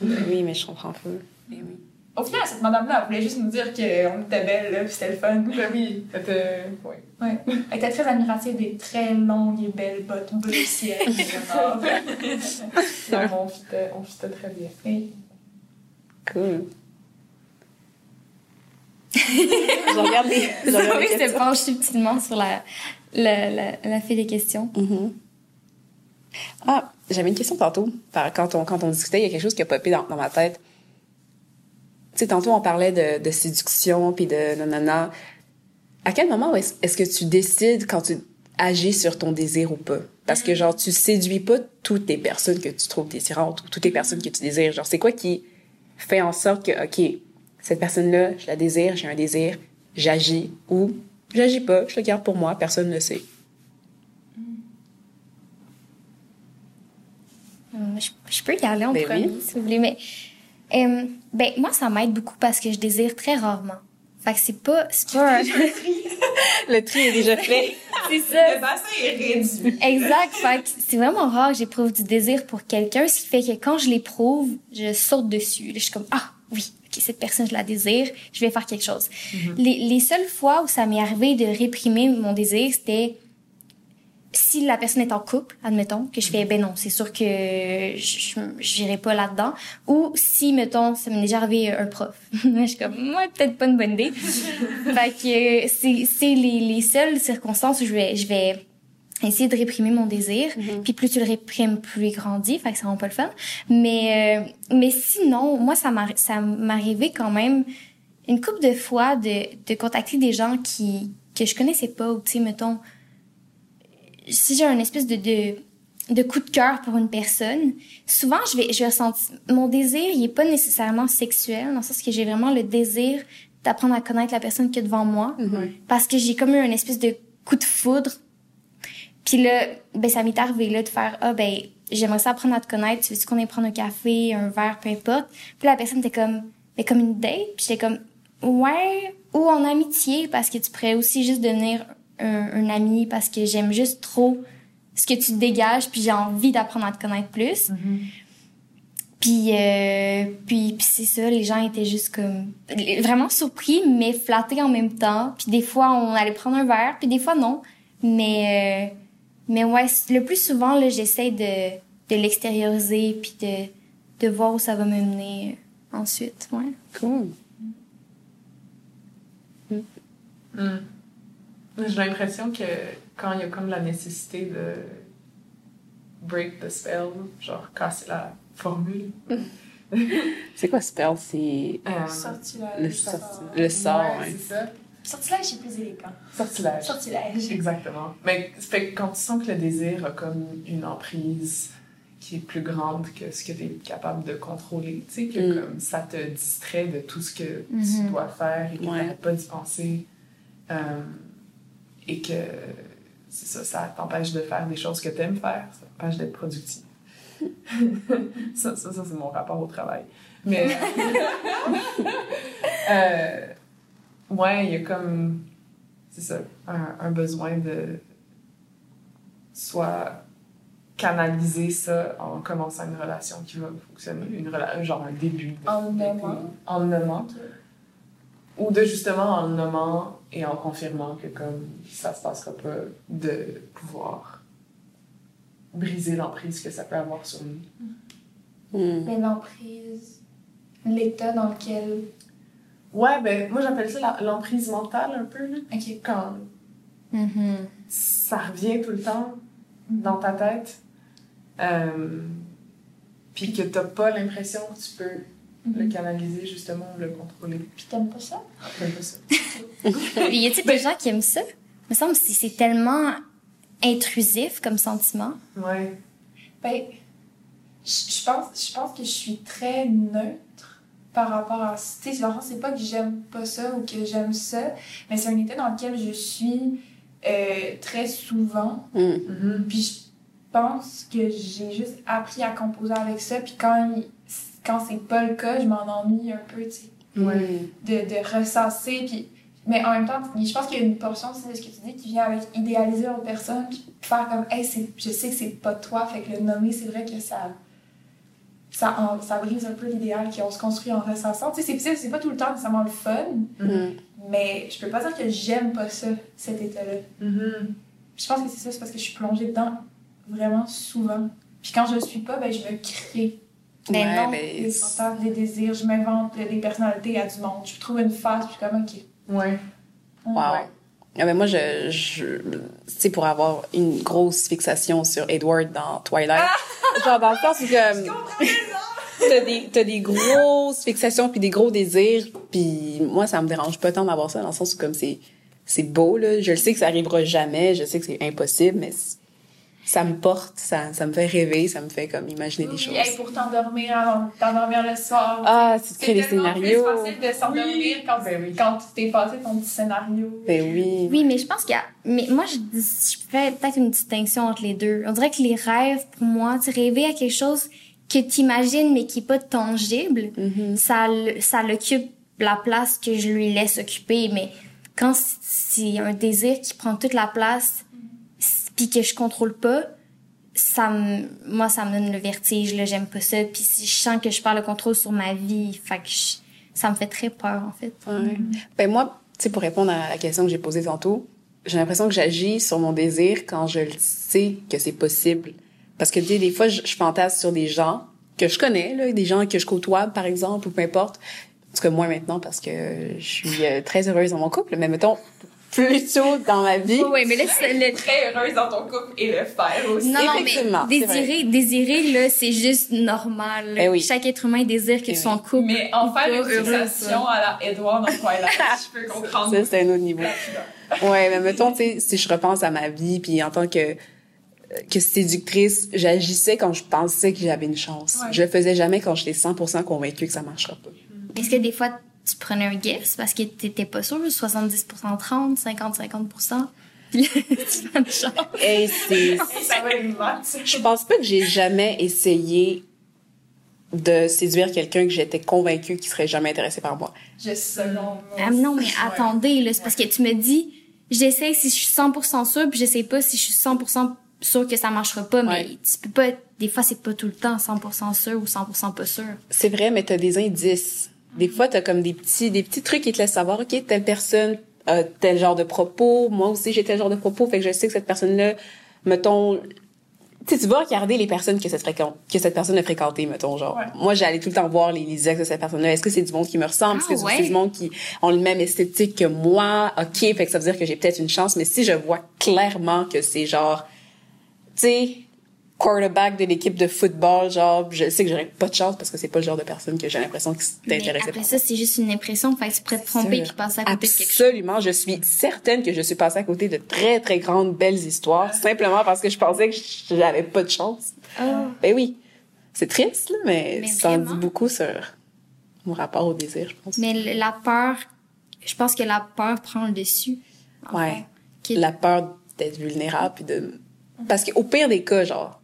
Oui, mais je comprends pas. Eh oui. Au final, cette madame-là, elle voulait juste nous dire qu'on était belle, là, puis c'était le fun. Ben oui, c'était. Ouais. Ouais. Elle était très admirative des très longues et belles bottes bleu ciel. Non, on fitait, on fitait très bien. Oui. Cool. Je regarde les. Je regarde se penche subtilement sur la, la, la, la fille des questions. Mhm. Ah, j'avais une question tantôt. Quand on, quand on discutait, il y a quelque chose qui a popé dans, dans ma tête. Tu sais, tantôt, on parlait de, de séduction puis de nanana. À quel moment est-ce est-ce que tu décides quand tu agis sur ton désir ou pas? Parce que, genre, tu séduis pas toutes les personnes que tu trouves désirantes ou toutes les personnes que tu désires. Genre, c'est quoi qui fait en sorte que, OK, cette personne-là, je la désire, j'ai un désir, j'agis ou j'agis pas, je le garde pour moi, personne ne le sait. Euh, Je, je peux y aller en Ben premier, oui. si vous voulez. Mais, euh, ben, moi, ça m'aide beaucoup parce que je désire très rarement. Fait que c'est pas, c'est pas un... Le tri est déjà fait. c'est ça. Le bassin est réduit. Exact. Fait que c'est vraiment rare que j'éprouve du désir pour quelqu'un, ce qui fait que quand je l'éprouve, je saute dessus. Là, je suis comme, ah, oui, cette personne, je la désire, je vais faire quelque chose. les, les seules fois où ça m'est arrivé de réprimer mon désir, c'était si la personne est en couple, admettons, que je fais, ben non, c'est sûr que je je- j'irai pas là-dedans. Ou si, mettons, ça m'est déjà arrivé un prof. je suis comme, moi, peut-être pas une bonne idée. fait que euh, c'est c'est les, les seules circonstances où je vais, je vais essayer de réprimer mon désir. Puis plus tu le réprimes, plus il grandit. Fait que ça rend pas le fun. Mais, euh, mais sinon, moi, ça m'arri- ça m'arrivait quand même une couple de fois de, de contacter des gens qui, que je connaissais pas ou, tu sais, mettons, si j'ai un espèce de, de, de coup de cœur pour une personne, souvent, je vais, je vais ressentir, mon désir, il est pas nécessairement sexuel, dans le sens que j'ai vraiment le désir d'apprendre à connaître la personne qui est devant moi, parce que j'ai comme eu un espèce de coup de foudre. Puis là, ben, ça m'est arrivé, là, de faire, ah, ben, j'aimerais ça apprendre à te connaître, tu veux qu'on aille prendre un café, un verre, peu importe? Puis la personne était comme, ben, comme une date, puis j'étais comme, ouais, ou en amitié, parce que tu pourrais aussi juste devenir un, un ami, parce que j'aime juste trop ce que tu dégages, puis j'ai envie d'apprendre à te connaître plus. Puis, euh, puis, puis c'est ça, les gens étaient juste comme vraiment surpris, mais flattés en même temps. Puis des fois, on allait prendre un verre, puis des fois, non. Mais, euh, mais ouais, le plus souvent, là, j'essaie de, de l'extérioriser, puis de, de voir où ça va me mener euh, ensuite, ouais. Cool. Hmm. J'ai l'impression que quand il y a comme la nécessité de break the spell, genre casser la formule, C'est quoi spell? C'est euh, le, va. le sort. ouais, ouais. c'est ça. Sortilège, c'est plus élégant. Sortilège. Sortilège. Exactement. Mais fait quand tu sens que le désir a comme une emprise qui est plus grande que ce que tu es capable de contrôler, tu sais, que Mm. comme ça te distrait de tout ce que tu Mhm. dois faire et que Ouais. tu n'arrêtes pas d'y penser. euh, et que c'est ça, ça t'empêche de faire des choses que tu aimes faire, ça t'empêche d'être productif. ça, ça, ça, c'est mon rapport au travail. Mais. euh, ouais, il y a comme. C'est ça, un, un besoin de. Soit canaliser ça en commençant une relation qui va fonctionner, une rela- genre un début. de- En le nommant. En le nommant. Ou de justement en le nommant et en confirmant que comme ça se passera pas, de pouvoir briser l'emprise que ça peut avoir sur nous. Hmm. Mais l'emprise, l'état dans lequel. Ouais, ben moi j'appelle ça l'emprise mentale un peu, là. Ok. Quand Mm-hmm. ça revient tout le temps dans ta tête, euh, puis que t'as pas l'impression que tu peux le canaliser justement, le contrôler. Puis t'aimes pas ça? C'est un peu ça. y a-t-il des gens qui aiment ça? Il me semble que c'est- tellement intrusif comme sentiment. Ouais. Ben, je pense, je pense que je suis très neutre par rapport à. Tu sais, dans c'est pas que j'aime pas ça ou que j'aime ça, mais c'est un état dans lequel je suis euh, très souvent. Mm. Puis je pense que j'ai juste appris à composer avec ça. Puis quand, il- quand c'est pas le cas, je m'en ennuie un peu, tu sais, Ouais. de, de ressasser. Puis, mais en même temps, je pense qu'il y a une portion aussi de ce que tu dis qui vient avec idéaliser l'autre personne. Puis faire comme, hey, c'est- je sais que c'est pas toi. Fait que le nommer, c'est vrai que ça. Ça, en- ça brise un peu l'idéal qu'on se construit en ressassant. Tu sais, c'est- pas tout le temps nécessairement le fun, Mm. mais je peux pas dire que j'aime pas ça, cet état-là. Mhm. Je pense que c'est ça, c'est parce que je suis plongée dedans vraiment souvent. Puis quand je le suis pas, ben je me crée Ben Ouais, non, ben, des fantasmes, des désirs, je m'invente des personnalités à du monde. Je trouve une phase, puis comme, ok. Ouais. Wow. Ouais. Ah ben moi, je, je tu sais, pour avoir une grosse fixation sur Edward dans Twilight, genre dans le sens où comme, t'as des, t'as des grosses fixations puis des gros désirs, puis moi, ça me dérange pas tant d'avoir ça dans le sens où comme c'est, c'est beau, là. Je le sais que ça arrivera jamais, je sais que c'est impossible, mais ça me porte, ça, ça me fait rêver, ça me fait comme imaginer des choses. hey, pour t'endormir, avant- t'endormir le soir. Ah, tu te crées des tellement scénarios? plus facile de s'endormir Oui. quand, Ben oui. quand tu t'es passé ton petit scénario. Ben oui. Oui, mais je pense qu'il y a. Mais moi, je, je fais peut-être une distinction entre les deux. On dirait que les rêves, pour moi, tu rêver à quelque chose que tu imagines mais qui est pas tangible, Mhm. ça, ça l'occupe la place que je lui laisse occuper. Mais quand c'est un désir qui prend toute la place, puis que je contrôle pas, ça me, moi, ça me donne le vertige, là, j'aime pas ça. Puis si je sens que je perds le contrôle sur ma vie, fait que je- ça me fait très peur, en fait. Ben moi, tu sais, pour répondre à la question que j'ai posée tantôt, j'ai l'impression que j'agis sur mon désir quand je le sais que c'est possible. Parce que, sais, des fois, je, je fantasme sur des gens que je connais, là, des gens que je côtoie, par exemple, ou peu importe. En tout cas, moi, maintenant, parce que je suis euh, très heureuse dans mon couple, mais mettons, plus tôt dans ma vie. Oui, mais là, c'est le, Très heureuse dans ton couple et le faire aussi. Non, Effectivement, mais désirer, désirer, là, c'est juste normal. Eh oui. Chaque être humain désire que Eh tu sois en couple. Mais en faire une fixation à la Edward dans Twilight, je peux comprendre. Ça, c'est un autre niveau. Ouais, mais mettons, tu sais, si je repense à ma vie, puis en tant que que séductrice, j'agissais quand je pensais que j'avais une chance. Ouais. Je le faisais jamais quand j'étais 100% convaincue que ça marchera pas. Est-ce que des fois, tu prenais un guess parce que t'étais pas sûr, 70% 30, 50, 50%? Puis là, tu fais une chance. Et c'est Ça va être mal, tu sais. Je pense pas que j'ai jamais essayé de séduire quelqu'un que j'étais convaincue qui serait jamais intéressé par moi. Je selon Ah, non, mais attendez, là, c'est parce que tu me dis, j'essaie si je suis 100% sûre, puis je sais pas si je suis 100% sûre que ça marchera pas, mais Ouais. tu peux pas, des fois, c'est pas tout le temps 100% sûr ou 100% pas sûr. C'est vrai, mais t'as des indices. Des fois, t'as comme des petits, des petits trucs qui te laissent savoir, OK, telle personne a tel genre de propos. Moi aussi, j'ai tel genre de propos. Fait que je sais que cette personne-là, mettons, tu sais, tu vas regarder les personnes que cette, fréquente, que cette personne a fréquenté, mettons, genre. Ouais. Moi, j'allais tout le temps voir les, les ex de cette personne-là. Est-ce que c'est du monde qui me ressemble? Est-ce que Ah, ouais. c'est du monde qui ont le même esthétique que moi? OK, fait que ça veut dire que j'ai peut-être une chance. Mais si je vois clairement que c'est genre, tu sais, quarterback de l'équipe de football, genre, je sais que j'aurais pas de chance parce que c'est pas le genre de personne que j'ai l'impression que t'intéressait après ça, c'est juste une impression, fait que tu pourrais te tromper puis passer à côté de quelque chose. Absolument, je suis certaine que je suis passée à côté de très très grandes belles histoires simplement parce que je pensais que j'avais pas de chance. Ah. Ben oui, c'est triste là, mais, Mais ça en dit beaucoup sur mon rapport au désir, je pense. Mais la peur, je pense que la peur prend le dessus. en Ouais. La peur d'être vulnérable puis de parce qu'au pire des cas, genre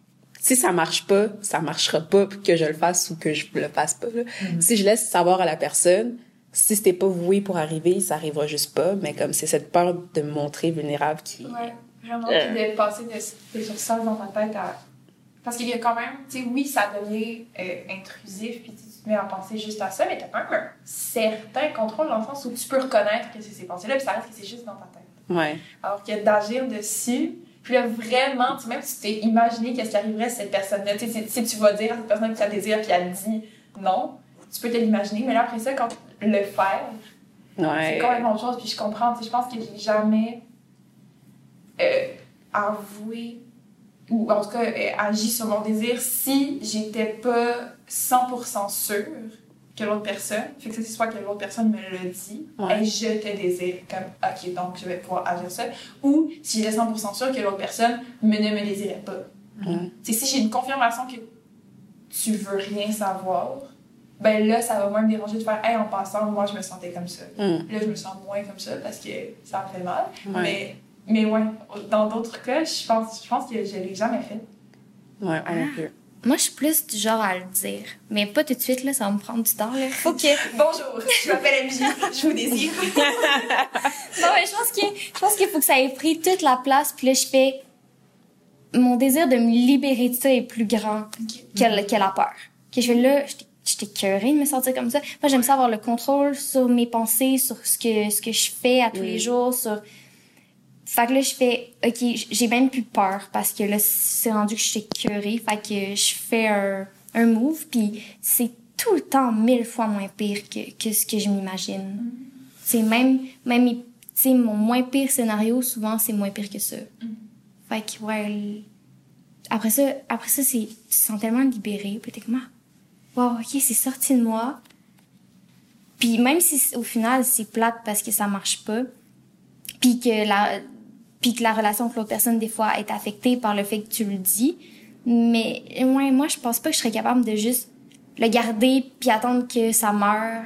si ça marche pas, ça marchera pas que je le fasse ou que je le fasse pas. là. Si je laisse savoir à la personne, si c'était pas voué pour arriver, ça arrivera juste pas. Mais comme c'est cette peur de me montrer vulnérable qui. Ouais, vraiment, Euh. de passer de, de sur ça dans ta tête à. Parce qu'il y a quand même, tu sais, oui, ça devient euh, intrusif, puis tu te mets à penser juste à ça, mais t'as quand même un certain contrôle dans le sens où tu peux reconnaître que c'est ces pensées-là, puis ça reste que c'est juste dans ta tête. Ouais. Alors que d'agir dessus, puis là, vraiment, tu sais, même si tu t'es imaginé qu'est-ce qui arriverait si cette personne-là, tu sais, si, si tu vas dire à cette personne que tu as désir, puis elle dit non, tu peux te l'imaginer, mais là, après ça, quand le faire, c'est complètement autre chose. Puis je comprends, tu sais, je pense que j'ai jamais euh, avoué ou en tout cas euh, agi sur mon désir si j'étais pas 100% sûre que l'autre personne, fait que ça c'est soit que l'autre personne me le dit, Ouais. et je te désire, comme ok donc je vais pouvoir agir ça, ou si j'étais 100% sûre que l'autre personne me, ne me désirait pas. Ouais. C'est si j'ai une confirmation que tu veux rien savoir, ben là, ça va moins me déranger de faire, hey, en passant, moi, je me sentais comme ça. Mm. Là, je me sens moins comme ça parce que ça me fait mal. Ouais. Mais, mais ouais, dans d'autres cas, je pense, je pense que je l'ai jamais fait. Ouais, on plus. Moi, je suis plus du genre à le dire. Mais pas tout de suite, là, ça va me prendre du temps, là. Que... Bonjour, je m'appelle MJ, je vous désire. Non, mais je pense qu'il je pense qu'il faut que ça ait pris toute la place. Puis là, je fais... Mon désir de me libérer de ça est plus grand que, le- que la peur. Que je fais là, j'étais- j'étais curée de me sentir comme ça. Moi, j'aime ça avoir le contrôle sur mes pensées, sur ce que, ce que je fais à tous les jours, sur... Fait que là, je fais, OK, j'ai même plus peur parce que là, c'est rendu que je suis curée. Fait que je fais un, un move, puis c'est tout le temps mille fois moins pire que, que ce que je m'imagine. C'est même, même, tu mon moins pire scénario, souvent, c'est moins pire que ça. Fait que, ouais, après ça, après ça, c'est, tu te sens tellement libéré, puis t'es comme, ah, wow, ok, c'est sorti de moi. Puis même si au final, c'est plate parce que ça marche pas, puis que la, puis que la relation avec l'autre personne, des fois, est affectée par le fait que tu le dis. Mais, ouais, moi, je pense pas que je serais capable de juste le garder puis attendre que ça meure.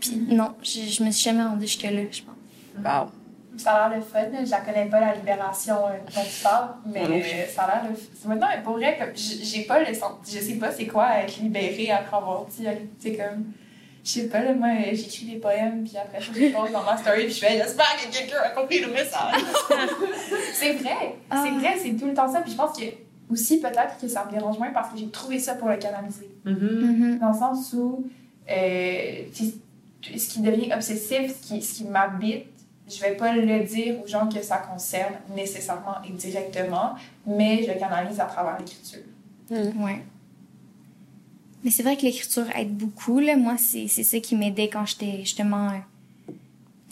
Puis non, je, je me suis jamais rendue jusque-là, je pense. Wow. Ça a l'air le fun, là. je la connais pas, la libération euh, dont tu parles, mais euh, ça a l'air le fun. Maintenant, pour vrai, j'ai pas le sens, je sais pas c'est quoi être libérée après avoir dit, c'est comme, je sais pas, là, moi, euh, j'écris des poèmes, puis après je les pose dans ma story, puis je fais, j'espère que quelqu'un a compris le message. c'est vrai, Ah. c'est vrai, c'est tout le temps ça, puis je pense que aussi, peut-être que ça me dérange moins parce que j'ai trouvé ça pour le canaliser. Mhm. Dans le sens où euh, ce qui devient obsessif, ce qui, ce qui m'habite, je vais pas le dire aux gens que ça concerne nécessairement et directement, mais je le canalise à travers l'écriture. Ouais. Mais c'est vrai que l'écriture aide beaucoup. Là. Moi, c'est c'est ça qui m'aidait quand j'étais justement euh,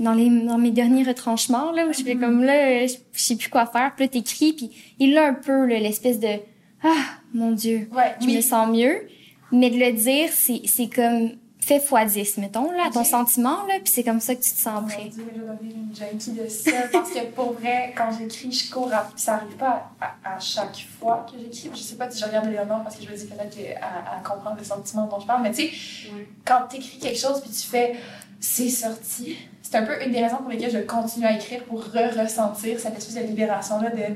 dans, les, dans mes derniers retranchements, là, où je fais comme là, euh, je, je sais plus quoi faire. Puis là, t'écris, puis il a un peu l'espèce de Ah, mon Dieu, Ouais, je me sens mieux. Mais de le dire, c'est c'est comme fait fois 10, mettons, là, ton sentiment, là, puis c'est comme ça que tu te sens Mon prêt. Dieu, je vais devenir une junkie de ça. Parce que pour vrai, quand j'écris, je cours à... puis Ça arrive pas à, à- à chaque fois que j'écris. Je sais pas si je regarde Léonore parce que je me dis peut-être qu'elle elle comprend le sentiment dont je parle. Mais tu sais, Oui. quand tu écris quelque chose puis tu fais c'est sorti, c'est un peu une des raisons pour lesquelles je continue à écrire pour re-ressentir cette espèce de libération-là de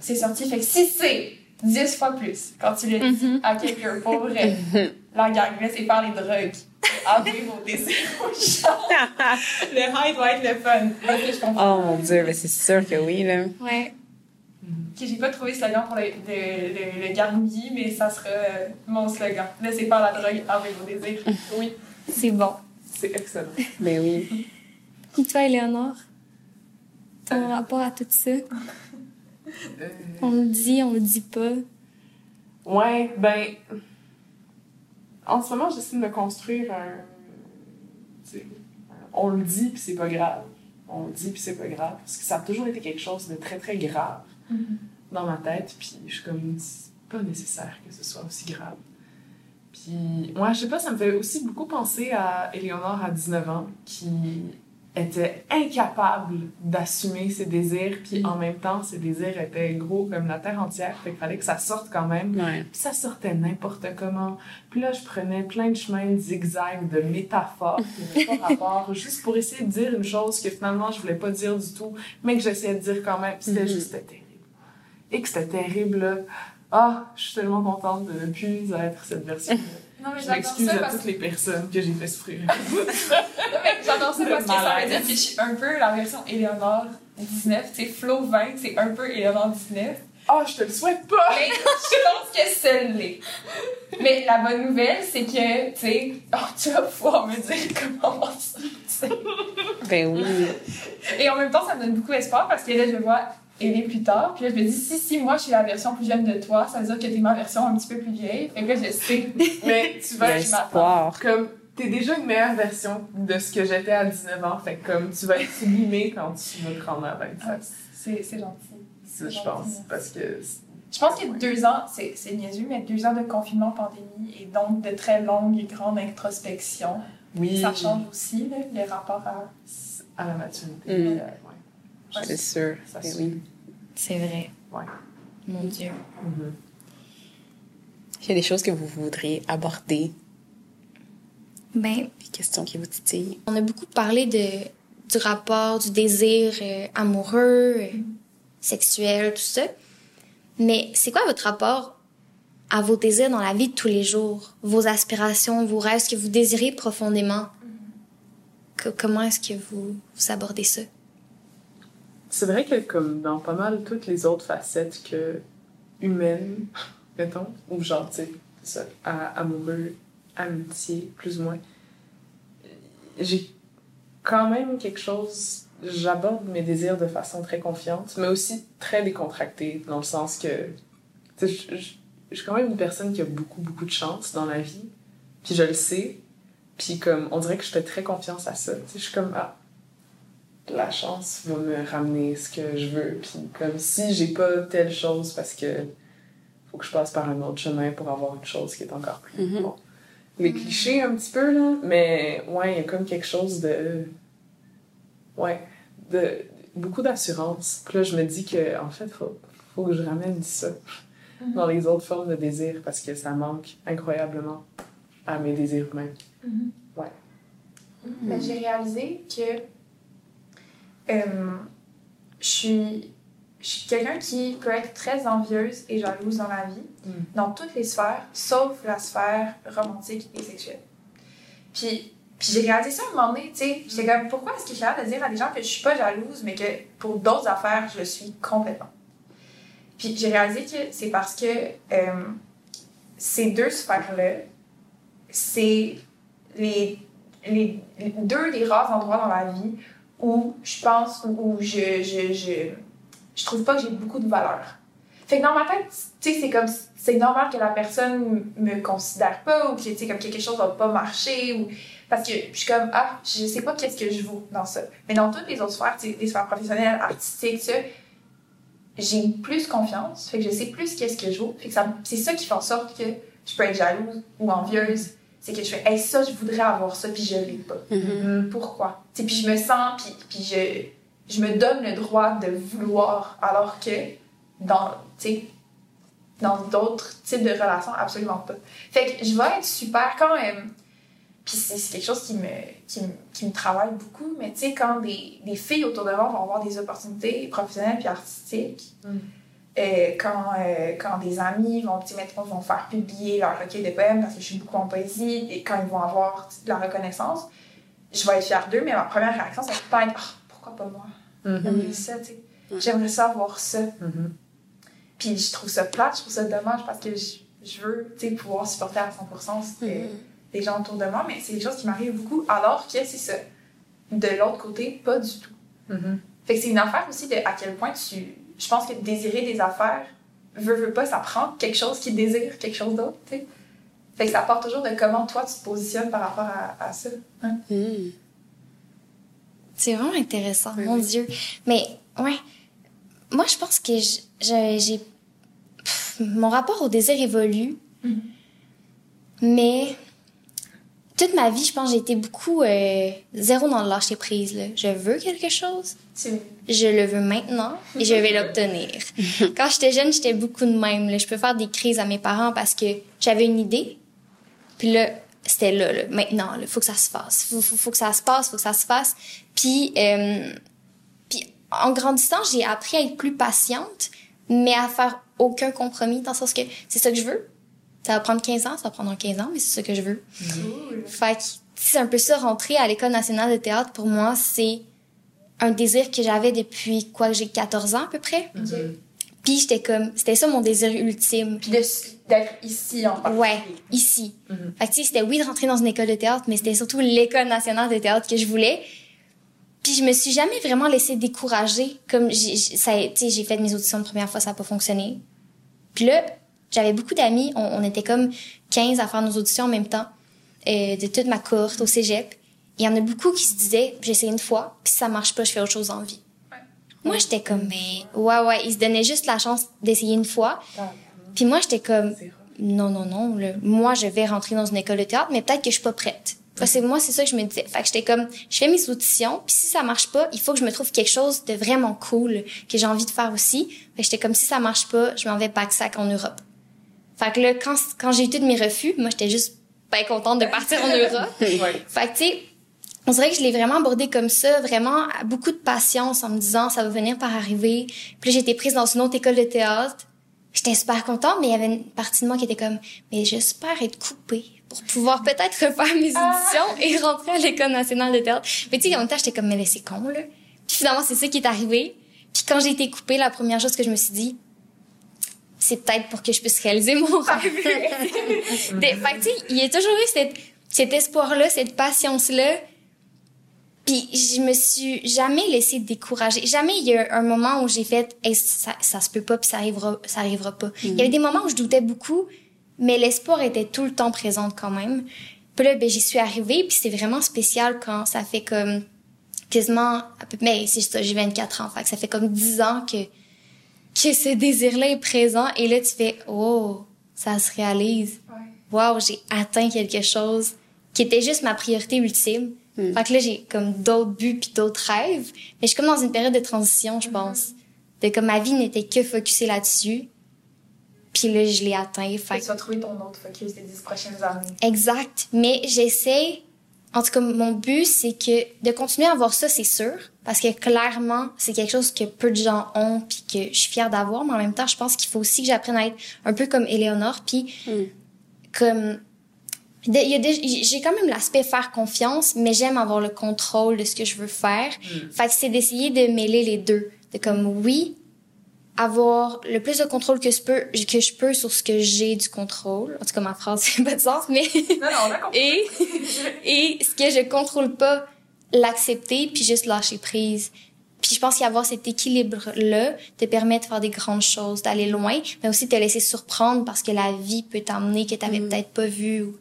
c'est sorti. Fait que si c'est 10 fois plus quand tu le dis Mhm. à quelqu'un pour vrai, la gang, là, c'est faire les drogues. Avouez vos désirs aux gens. Le high doit être le fun. Ok, je comprends. Oh mon dieu, mais c'est sûr que oui, là. Ouais. Ok, j'ai pas trouvé slogan pour le, le, le, le gargouillis, mais ça sera euh, mon slogan. Laissez faire la drogue, avouez vos désirs. Oui. C'est bon. C'est excellent. Ben oui. Et toi, Éléonore? Ton rapport à tout ça? On le dit, on le dit pas. Ouais, ben. En ce moment, j'essaie de me construire un. On le dit, puis c'est pas grave. On le dit, puis c'est pas grave. Parce que ça a toujours été quelque chose de très, très grave dans ma tête. Puis je suis comme. C'est pas nécessaire que ce soit aussi grave. Puis, moi, je sais pas, ça me fait aussi beaucoup penser à Éléonore à 19 ans, qui était incapable d'assumer ses désirs, puis en même temps, ses désirs étaient gros comme la terre entière, fait qu'il fallait que ça sorte quand même. Ouais. Puis ça sortait n'importe comment. Puis là, je prenais plein de chemins de zigzag, de métaphores qui pas rapport, juste pour essayer de dire une chose que finalement, je voulais pas dire du tout, mais que j'essayais de dire quand même. Puis c'était Mhm. juste terrible. Et que c'était terrible, là. Ah, je suis tellement contente de ne plus être cette version. Non, mais Je j'adore m'excuse ça à parce toutes les personnes que j'ai fait souffrir. Non, mais J'adore ça parce que ça veut dire que je suis un peu la version Éléonore 19. Tu sais, Flow 20, c'est un peu Éléonore 19. Ah, je te le souhaite pas! Mais je pense que c'est l'est. Mais la bonne nouvelle, c'est que, tu sais, oh, tu vas pouvoir me dire comment on. Ben oui. Et en même temps, ça me donne beaucoup d'espoir parce que là, je vois Ellie plus tard. Puis là, je me dis, si, si, moi, je suis la version plus jeune de toi, ça veut dire que t'es ma version un petit peu plus vieille. Fait que là, je sais. Mais tu vas je m'attends. Comme t'es déjà une meilleure version de ce que j'étais à 19 ans, fait que comme tu vas être sublimée quand tu vas te rendre à 27. C'est c'est gentil. Ça, je pense, parce que Je pense que deux ans, c'est c'est niaiseux, mais deux ans de confinement, pandémie et donc de très longues et grandes introspections, oui, ça change aussi là, les rapports à. à la maturité. Mm. Euh, ouais. C'est sûr. Ça Ben oui. C'est vrai. Ouais. Mon Dieu. Mhm. Il y a des choses que vous voudriez aborder? Ben, Des questions qui vous titillent? on a beaucoup parlé de, du rapport, du désir euh, amoureux, euh, sexuel, tout ça. Mais c'est quoi votre rapport à vos désirs dans la vie de tous les jours? Vos aspirations, vos rêves, ce que vous désirez profondément? Que- comment est-ce que vous, vous abordez ça? C'est vrai que comme dans pas mal toutes les autres facettes que humaines, mettons, ou genre, tu sais, amoureux, amitié, plus ou moins, j'ai quand même quelque chose, j'aborde mes désirs de façon très confiante, mais aussi très décontractée, dans le sens que, je- suis quand même une personne qui a beaucoup, beaucoup de chance dans la vie, puis je le sais, puis comme, on dirait que je fais très confiance à ça, je suis comme, ah, la chance va me ramener ce que je veux. Puis comme si j'ai pas telle chose parce que faut que je passe par un autre chemin pour avoir une chose qui est encore plus Mhm. bon. Les clichés un petit peu là, mais ouais, il y a comme quelque chose de ouais, de beaucoup d'assurance. Puis là je me dis que en fait faut faut que je ramène ça dans les autres formes de désir parce que ça manque incroyablement à mes désirs humains. Ben, j'ai réalisé que euh, je suis, je suis quelqu'un qui peut être très envieuse et jalouse dans la vie, Mm. dans toutes les sphères, sauf la sphère romantique et sexuelle. Puis, puis j'ai réalisé ça à un moment donné, tu sais, j'étais comme, pourquoi est-ce que je suis capable de dire à des gens que je suis pas jalouse, mais que pour d'autres affaires, je le suis complètement? Puis j'ai réalisé que c'est parce que euh, ces deux sphères-là, c'est les, les, les deux des rares endroits dans la vie où je pense, où, je, je, je, je trouve pas que j'ai beaucoup de valeur. Fait que dans ma tête, tu sais, c'est comme, c'est normal que la personne me considère pas ou que, tu sais, comme quelque chose va pas marcher ou, parce que je suis comme, ah, je sais pas qu'est-ce que je vaux dans ça. Mais dans toutes les autres sphères, les sphères professionnelles, artistiques, ça, j'ai plus confiance, fait que je sais plus qu'est-ce que je vaux. Fait que c'est ça qui fait en sorte que je peux être jalouse ou envieuse. C'est que je fais, hey, ça, je voudrais avoir ça, puis je l'ai pas. Mhm. Pourquoi? Tu sais, puis je me sens, puis, puis je, je me donne le droit de vouloir, alors que dans, tu sais, dans d'autres types de relations, absolument pas. Fait que je vais être super quand même. Puis c'est c'est quelque chose qui me, qui, me, qui me travaille beaucoup, mais tu sais, quand des, des filles autour de moi vont avoir des opportunités professionnelles puis artistiques, Mm. Euh, quand, euh, quand des amis vont, mettons, vont faire publier leur recueil de poèmes parce que je suis beaucoup en poésie, et quand ils vont avoir de la reconnaissance, je vais être fière d'eux, mais ma première réaction, ça va être Ah, pourquoi pas moi? Mhm. J'aimerais ça, tu sais. J'aimerais ça avoir ça. Mhm. Puis je trouve ça plate, je trouve ça dommage parce que je, je veux, tu sais, pouvoir supporter à 100% c'est- Mhm. les gens autour de moi, mais c'est des choses qui m'arrivent beaucoup, alors que c'est ça. De l'autre côté, pas du tout. Fait que c'est une affaire aussi de à quel point tu. Je pense que désirer des affaires, veut, veut pas, ça prend quelque chose qui désire quelque chose d'autre, tu sais. Fait que ça part toujours de comment toi tu te positionnes par rapport à, à ça. Hein? Mhm. C'est vraiment intéressant, Oui, mon oui. Dieu. Mais, ouais. Moi, je pense que j'ai. Mon rapport au désir évolue. Mhm. Mais. Toute ma vie, je pense j'ai été beaucoup euh, zéro dans le lâcher prise. Là. Je veux quelque chose, Tu... je le veux maintenant et je vais l'obtenir. Quand j'étais jeune, j'étais beaucoup de même. Là. Je peux faire des crises à mes parents parce que j'avais une idée. Puis là, c'était là, là. Maintenant, il faut que ça se fasse. Faut, faut, faut que ça se passe, faut que ça se fasse. Puis, euh, puis en grandissant, j'ai appris à être plus patiente, mais à faire aucun compromis, dans le sens que c'est ça que je veux. Ça va prendre 15 ans, ça va prendre 15 ans, mais c'est ça que je veux. Cool. Fait que c'est un peu ça, rentrer à l'École nationale de théâtre, pour moi, c'est un désir que j'avais depuis quoi, que j'ai 14 ans à peu près. Ok. Puis j'étais comme, c'était ça mon désir ultime. Puis de- d'être ici en particulier. Ouais, ici. Mhm. Fait que, tu sais, c'était oui de rentrer dans une école de théâtre, mais c'était surtout l'école nationale de théâtre que je voulais. Puis je me suis jamais vraiment laissée décourager. Comme j'ai, j'ai- ça, a- tu sais, j'ai fait mes auditions la première fois, ça a pas fonctionné. Puis là, j'avais beaucoup d'amis, on, on était comme 15 à faire nos auditions en même temps, euh, de toute ma cohorte au cégep. Il y en a beaucoup qui se disaient, j'essaie une fois, puis si ça marche pas, je fais autre chose en vie. Ouais. Moi, j'étais comme, mais ouais, ouais, ils se donnaient juste la chance d'essayer une fois. Puis moi, j'étais comme, non, non, non, là, moi, je vais rentrer dans une école de théâtre, mais peut-être que je suis pas prête. Fait que moi, c'est ça que je me disais. Fait que j'étais comme, je fais mes auditions, puis si ça marche pas, il faut que je me trouve quelque chose de vraiment cool que j'ai envie de faire aussi. Fait que j'étais comme, si ça marche pas, je m'en vais pack sac en Europe. Fait que là, quand, quand j'ai eu tous mes refus, moi, j'étais juste bien contente de partir en Europe. Ouais. Fait que, tu sais, on dirait que je l'ai vraiment abordé comme ça, vraiment à beaucoup de patience en me disant ça va venir par arriver. Puis été prise dans une autre école de théâtre. J'étais super contente, mais il y avait une partie de moi qui était comme, mais j'espère être coupée pour pouvoir peut-être refaire mes auditions et rentrer à l'école nationale de théâtre. Mais tu sais, en même temps, j'étais comme, mais c'est con, là. Puis finalement, c'est ça qui est arrivé. Puis quand j'ai été coupée, la première chose que je me suis dit, c'est peut-être pour que je puisse réaliser mon rêve. Des- fait que, tu sais, il y a toujours eu cette, cet espoir-là, cette patience-là. Puis je me suis jamais laissée décourager. Jamais il y a un moment où j'ai fait hey, ça, ça se peut pas puis ça arrivera ça arrivera pas. Il y avait des moments où je doutais beaucoup, mais l'espoir était tout le temps présent quand même. Puis là ben j'y suis arrivée puis c'est vraiment spécial quand ça fait comme quasiment à peu mais c'est ça j'ai 24 ans fait que ça fait comme 10 ans que que ce désir-là est présent et là tu fais oh ça se réalise. Ouais. Wow, j'ai atteint quelque chose qui était juste ma priorité ultime. Fait que là, j'ai comme d'autres buts puis d'autres rêves. Mais je suis comme dans une période de transition, je pense. De comme ma vie n'était que focusée là-dessus. Puis là, je l'ai atteint. Fait Tu vas trouver ton autre focus des 10 prochaines années. Exact. Mais j'essaie, en tout cas, mon but, c'est que de continuer à avoir ça, c'est sûr. Parce que clairement, c'est quelque chose que peu de gens ont puis que je suis fière d'avoir. Mais en même temps, je pense qu'il faut aussi que j'apprenne à être un peu comme Éléonore. Puis comme... a des- J'ai quand même l'aspect faire confiance, mais j'aime avoir le contrôle de ce que je veux faire. Fait que c'est d'essayer de mêler les deux. De comme, oui, avoir le plus de contrôle que je peux, que je peux sur ce que j'ai du contrôle. En tout cas, ma phrase n'a pas de sens, mais... Non, non, on a compris. et, et ce que je contrôle pas, l'accepter puis juste lâcher prise. Puis je pense qu'avoir cet équilibre-là te permet de faire des grandes choses, d'aller loin, mais aussi de te laisser surprendre parce que la vie peut t'emmener que t'avais peut-être pas vu ou,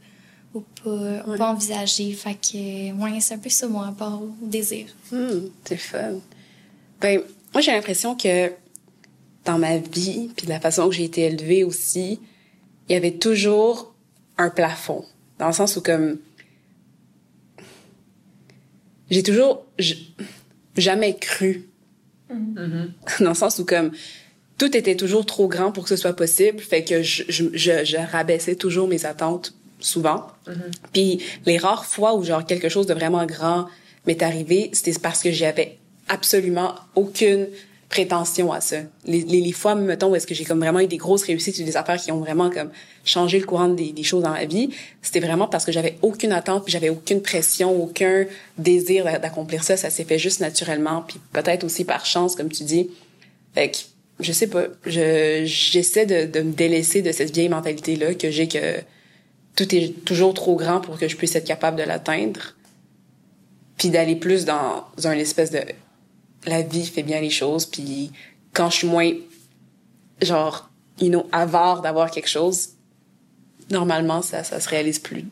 ou pas, ou pas envisagé. Fait que, ouais, c'est un peu ça mon rapport au désir. Hmm, c'est fun. Ben, moi, j'ai l'impression que dans ma vie, puis de la façon que j'ai été élevée aussi, il y avait toujours un plafond. Dans le sens où, comme, j'ai toujours jamais cru. Dans le sens où, comme, tout était toujours trop grand pour que ce soit possible, fait que je, je, je, je rabaissais toujours mes attentes, souvent. Puis les rares fois où, genre, quelque chose de vraiment grand m'est arrivé, c'était parce que j'avais absolument aucune prétention à ça. Les, les, les fois, mettons, où est-ce que j'ai comme vraiment eu des grosses réussites ou des affaires qui ont vraiment comme changé le courant des, choses dans ma vie, c'était vraiment parce que j'avais aucune attente, puis j'avais aucune pression, aucun désir d'a- d'accomplir ça. Ça s'est fait juste naturellement, puis peut-être aussi par chance, comme tu dis. Fait que, je sais pas, je j'essaie de, de me délaisser de cette vieille mentalité-là que j'ai que tout est toujours trop grand pour que je puisse être capable de l'atteindre, puis d'aller plus dans un espèce de la vie fait bien les choses, puis quand je suis moins, genre, you know, avare d'avoir quelque chose, normalement, ça, ça se réalise plus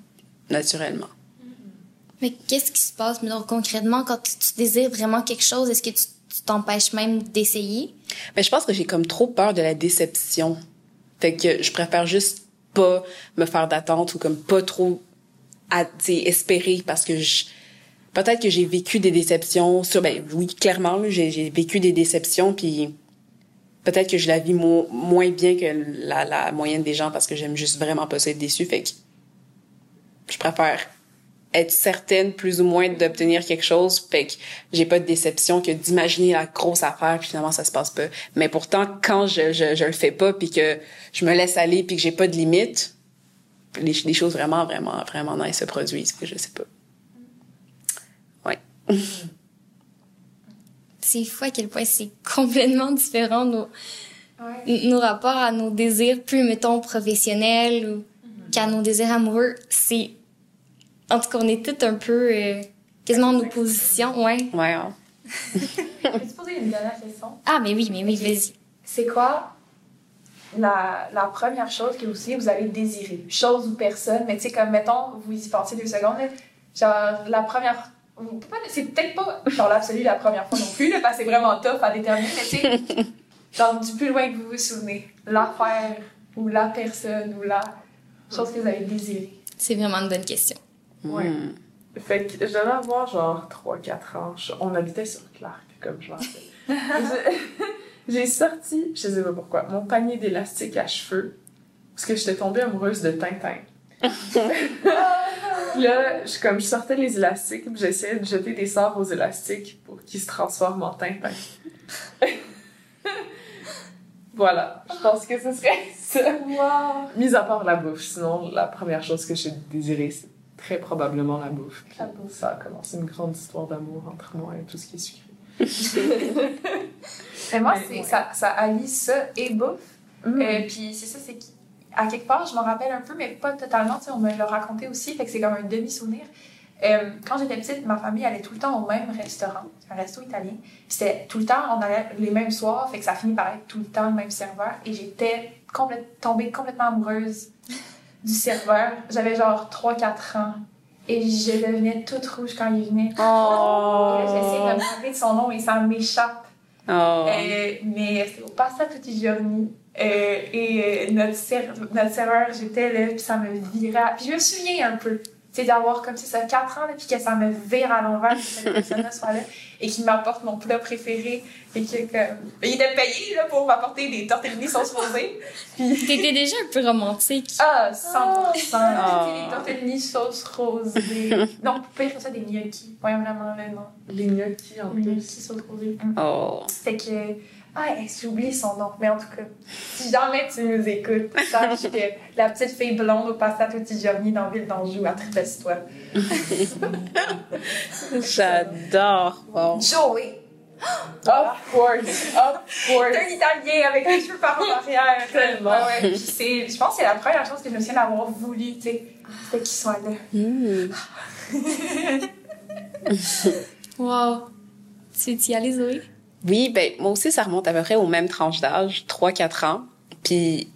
naturellement. Mais qu'est-ce qui se passe, mais donc, concrètement, quand tu, tu désires vraiment quelque chose, est-ce que tu tu t'empêches même d'essayer? Mais je pense que j'ai comme trop peur de la déception. Fait que je préfère juste pas me faire d'attente ou comme pas trop à, espérer parce que je, peut-être que j'ai vécu des déceptions sur, ben oui, clairement, j'ai, vécu des déceptions puis peut-être que je la vis mo- moins bien que la, la moyenne des gens parce que j'aime juste vraiment pas être déçue. Fait que je préfère être certaine plus ou moins d'obtenir quelque chose fait que j'ai pas de déception que d'imaginer la grosse affaire puis finalement ça se passe pas mais pourtant quand je je, je le fais pas puis que je me laisse aller puis que j'ai pas de limite les, choses vraiment vraiment vraiment nice se produisent que je sais pas C'est fou à quel point c'est complètement différent nos, Ouais. nos rapports à nos désirs plus, mettons, professionnels ou qu'à nos désirs amoureux. C'est, en tout cas, on est tous un peu, euh, quasiment en opposition, ouais. ouais hein. Peux-tu poser une dernière question? Ah, mais oui, mais oui, vas-y. C'est quoi la, la première chose que aussi vous avez désiré? Chose ou personne, mais tu sais, comme mettons, vous y pensez deux secondes, genre la première. C'est peut-être pas dans l'absolu la première fois non plus, là, parce que c'est vraiment tough à déterminer, mais tu sais, genre du plus loin que vous vous souvenez, l'affaire ou la personne ou la chose que vous avez désirée. C'est vraiment une bonne question. Ouais. Hmm. Fait que je devais avoir genre 3-4 ans. Je- On habitait sur Clark, comme je rappelle. J'ai sorti, je sais pas pourquoi, mon panier d'élastique à cheveux parce que j'étais tombée amoureuse de Tintin. Puis là, je, comme je sortais les élastiques, j'essayais de jeter des sorts aux élastiques pour qu'ils se transforment en tympan. voilà, je pense que ce serait ça. Wow! Mis à part la bouffe, sinon la première chose que j'ai désirée, c'est très probablement la bouffe. La bouffe. Ça a commencé une grande histoire d'amour entre moi et tout ce qui est sucré. Mais moi, ouais. ça, ça allie ça et bouffe. Mm. Euh, puis c'est ça, c'est qu'à quelque part, je m'en rappelle un peu, mais pas totalement. On me l'a raconté aussi, fait que c'est comme un demi-souvenir. Euh, quand j'étais petite, ma famille allait tout le temps au même restaurant, un resto italien. C'était tout le temps, on allait les mêmes soirs, fait que ça finit par être tout le temps le même serveur. Et j'étais complète, tombée complètement amoureuse du serveur. J'avais genre 3-4 ans. Et je devenais toute rouge quand il venait. Et là, j'essaie de me rappeler de son nom et ça m'échappe. Oh. Euh, mais c'était au Pasta Tutti Giorni. Euh, et euh, notre, ser- notre serveur, j'étais là, puis ça me virait. Puis je me souviens un peu, tu sais, d'avoir comme ça 4 ans, là, puis que ça me vire à l'envers, que cette personne-là soit là, et qu'il m'apporte mon plat préféré. Et que, comme... Il était payé là, pour m'apporter des tortellini sauce rosée. T'étais déjà un peu romantique. Ah, 100%. C'était Ah. des tortellini sauce rosée. non, pire que ça, des gnocchis. Ouais, vraiment, le nom. Les gnocchis en Des plus. gnocchis sauce rosée. Oh. Fait que. Ah, j'oublie son nom. Mais en tout cas, si jamais tu nous écoutes, sache que la petite fille blonde au pasta tutti giorni dans Ville d'Anjou, à triple sur toi. J'adore. Wow. Joey! Of course, of course. C'est un Italien avec les cheveux par en arrière. Tellement. Ah ouais, puis c'est, je pense que c'est la première chose que je me souviens d'avoir voulu, tu sais. C'était qu'il soit là. Mm. Wow. Tu y allais, Zoé? Oui, ben moi aussi, ça remonte à peu près aux mêmes tranches d'âge, 3-4 ans. Puis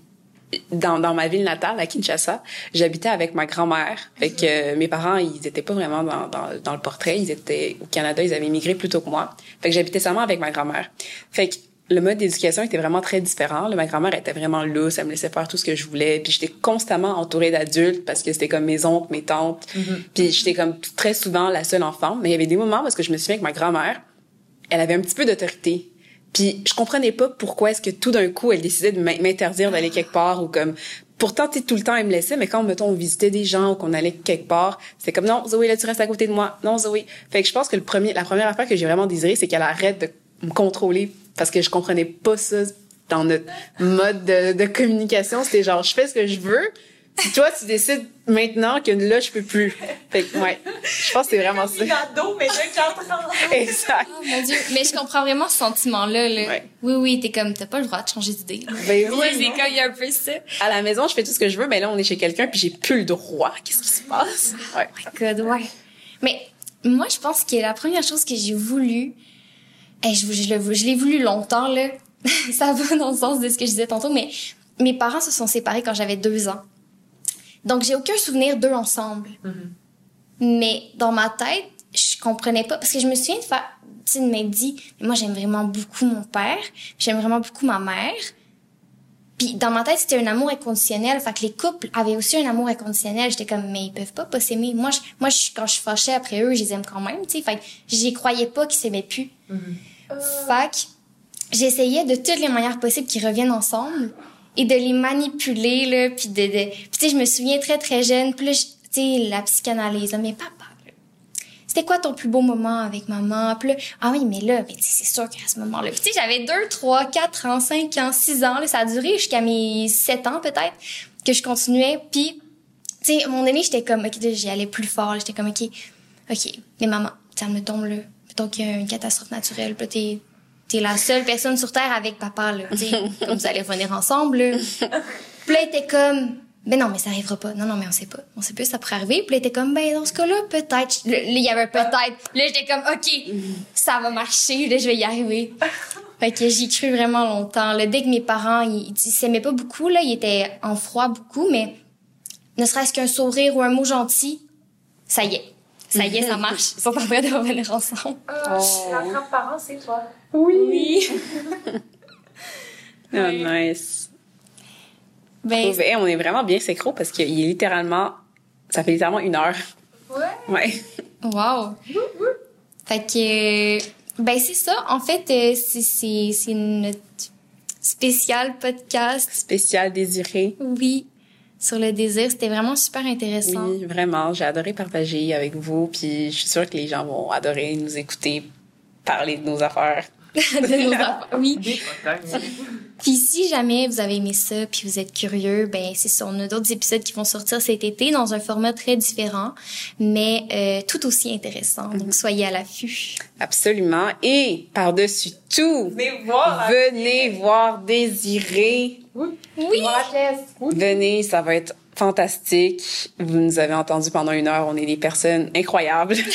dans, dans ma ville natale, à Kinshasa, j'habitais avec ma grand-mère. Fait que euh, mes parents, ils étaient pas vraiment dans, dans, dans le portrait. Ils étaient au Canada, ils avaient immigré plus tôt que moi. Fait que j'habitais seulement avec ma grand-mère. Fait que le mode d'éducation était vraiment très différent. Là, ma grand-mère était vraiment lousse, elle me laissait faire tout ce que je voulais. Puis j'étais constamment entourée d'adultes parce que c'était comme mes oncles, mes tantes. Puis j'étais comme très souvent la seule enfant. Mais il y avait des moments parce que je me souviens que ma grand-mère, elle avait un petit peu d'autorité. Puis je comprenais pas pourquoi est-ce que tout d'un coup elle décidait de m'in- m'interdire d'aller quelque part ou comme pourtant tout le temps elle me laissait mais quand mettons on visitait des gens ou qu'on allait quelque part c'était comme non Zoé là tu restes à côté de moi. Non Zoé. Fait que je pense que le premier la première affaire que j'ai vraiment désiré c'est qu'elle arrête de me contrôler parce que je comprenais pas ça dans notre mode de, de communication. C'était genre je fais ce que je veux puis toi tu décides maintenant que là je peux plus fait que ouais je pense que c'est vraiment ça ado, mais de 4 ans. exact Oh mon dieu. Mais je comprends vraiment ce sentiment-là. Là. Ouais. Oui, oui, t'es comme, t'as pas le droit de changer d'idée. Ben oui, Ouais, c'est comme, il y a un peu ça. à la maison, je fais tout ce que je veux, mais là, on est chez quelqu'un, puis j'ai plus le droit. Qu'est-ce qui se passe? Ouais. God, ouais. Mais moi, je pense que la première chose que j'ai voulu, et je, je, je l'ai voulu longtemps, là. ça va dans le sens de ce que je disais tantôt, mais mes parents se sont séparés quand j'avais deux ans. Donc, j'ai aucun souvenir d'eux ensemble. Mais dans ma tête, je comprenais pas, parce que je me souviens de faire, tu m'être dit, mais moi, j'aime vraiment beaucoup mon père, j'aime vraiment beaucoup ma mère. Puis dans ma tête, c'était un amour inconditionnel. Fait que les couples avaient aussi un amour inconditionnel. J'étais comme, mais ils peuvent pas pas s'aimer. Moi, je, moi je, quand je fâchais après eux, je les aime quand même, tu sais. Fait que j'y croyais pas qu'ils s'aimaient plus. Fait que j'essayais de toutes les manières possibles qu'ils reviennent ensemble et de les manipuler, là. Puis de, de... Tu sais, je me souviens très, très jeune. Là, je- tu sais, la psychanalyse, là, mais papa, là, c'était quoi ton plus beau moment avec maman? Puis là, ah oui, mais là, mais c'est sûr qu'à ce moment-là. Puis tu sais, j'avais 2, 3, 4 ans, 5 ans, 6 ans. Là, ça a duré jusqu'à mes 7 ans peut-être que je continuais. Puis, tu sais, moment donné, j'étais comme, OK, là, j'y allais plus fort. là. J'étais comme, OK, OK, mais maman, ça me tombe là. Mettons qu'il y a une catastrophe naturelle. Puis là, t'es, t'es la seule personne sur Terre avec papa, là. Tu sais, comme vous allez revenir ensemble, là. Puis là, était comme, ben non, mais ça arrivera pas. Non, non, mais on sait pas. On sait pas, ça pourrait arriver. Puis là, était comme, ben dans ce cas-là, peut-être. Il y avait peut-être. Là, j'étais comme, OK, ça va marcher. Là, je vais y arriver. Fait que j'y cru vraiment longtemps. Là, dès que mes parents, ils, ils s'aimaient pas beaucoup, là, ils étaient en froid beaucoup, mais ne serait-ce qu'un sourire ou un mot gentil, ça y est. Ça y est, ça marche. Ils sont en train de revenir ensemble. Ah, La grand-parent, c'est toi. Oui. Oh, nice. Ben, on est vraiment bien synchro parce qu'il est littéralement, ça fait littéralement une heure. Ouais. Ouais. Wow. Fait que, ben c'est ça. En fait, euh, c'est c'est c'est notre spécial podcast. Spécial désiré. Oui, sur le désir. C'était vraiment super intéressant. Oui, vraiment. J'ai adoré partager avec vous. Puis je suis sûre que les gens vont adorer nous écouter parler de nos affaires. de nos affaires. Oui. Puis si jamais vous avez aimé ça, puis vous êtes curieux, ben c'est ça, on a d'autres épisodes qui vont sortir cet été dans un format très différent, mais euh, tout aussi intéressant. Donc soyez à l'affût. Absolument. Et par-dessus tout, Venez voir. venez voir Désiré. Oui. Jess. Venez, ça va être fantastique. Vous nous avez entendu pendant une heure, on est des personnes incroyables.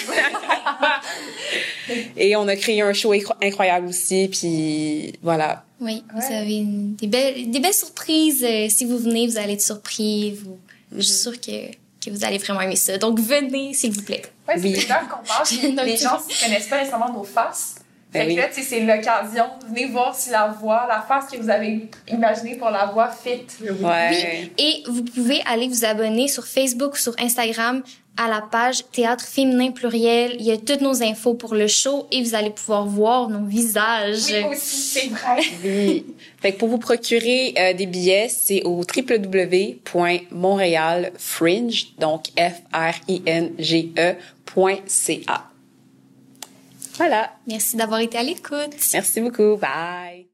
Et on a créé un show incro- incroyable aussi, puis voilà. Oui, vous Ouais. avez une- des belles, des belles surprises. Euh, si vous venez, vous allez être surpris. Vous, Je suis sûre que, que vous allez vraiment aimer ça. Donc venez, s'il vous plaît. Ouais, c'est Oui. qu'on parle. les gens ne connaissent pas nécessairement nos faces. Ben Fait que oui. là, tu sais, c'est l'occasion. Venez voir si la voix, la face que vous avez imaginée pour la voix fit. Ouais. Et vous pouvez aller vous abonner sur Facebook ou sur Instagram à la page Théâtre féminin pluriel. Il y a toutes nos infos pour le show et vous allez pouvoir voir nos visages. Oui, aussi, c'est vrai. Oui. Fait que pour vous procurer euh, des billets, c'est au www.montrealfringe, donc F-R-I-N-G-E.ca. Voilà. Merci d'avoir été à l'écoute. Merci beaucoup. Bye.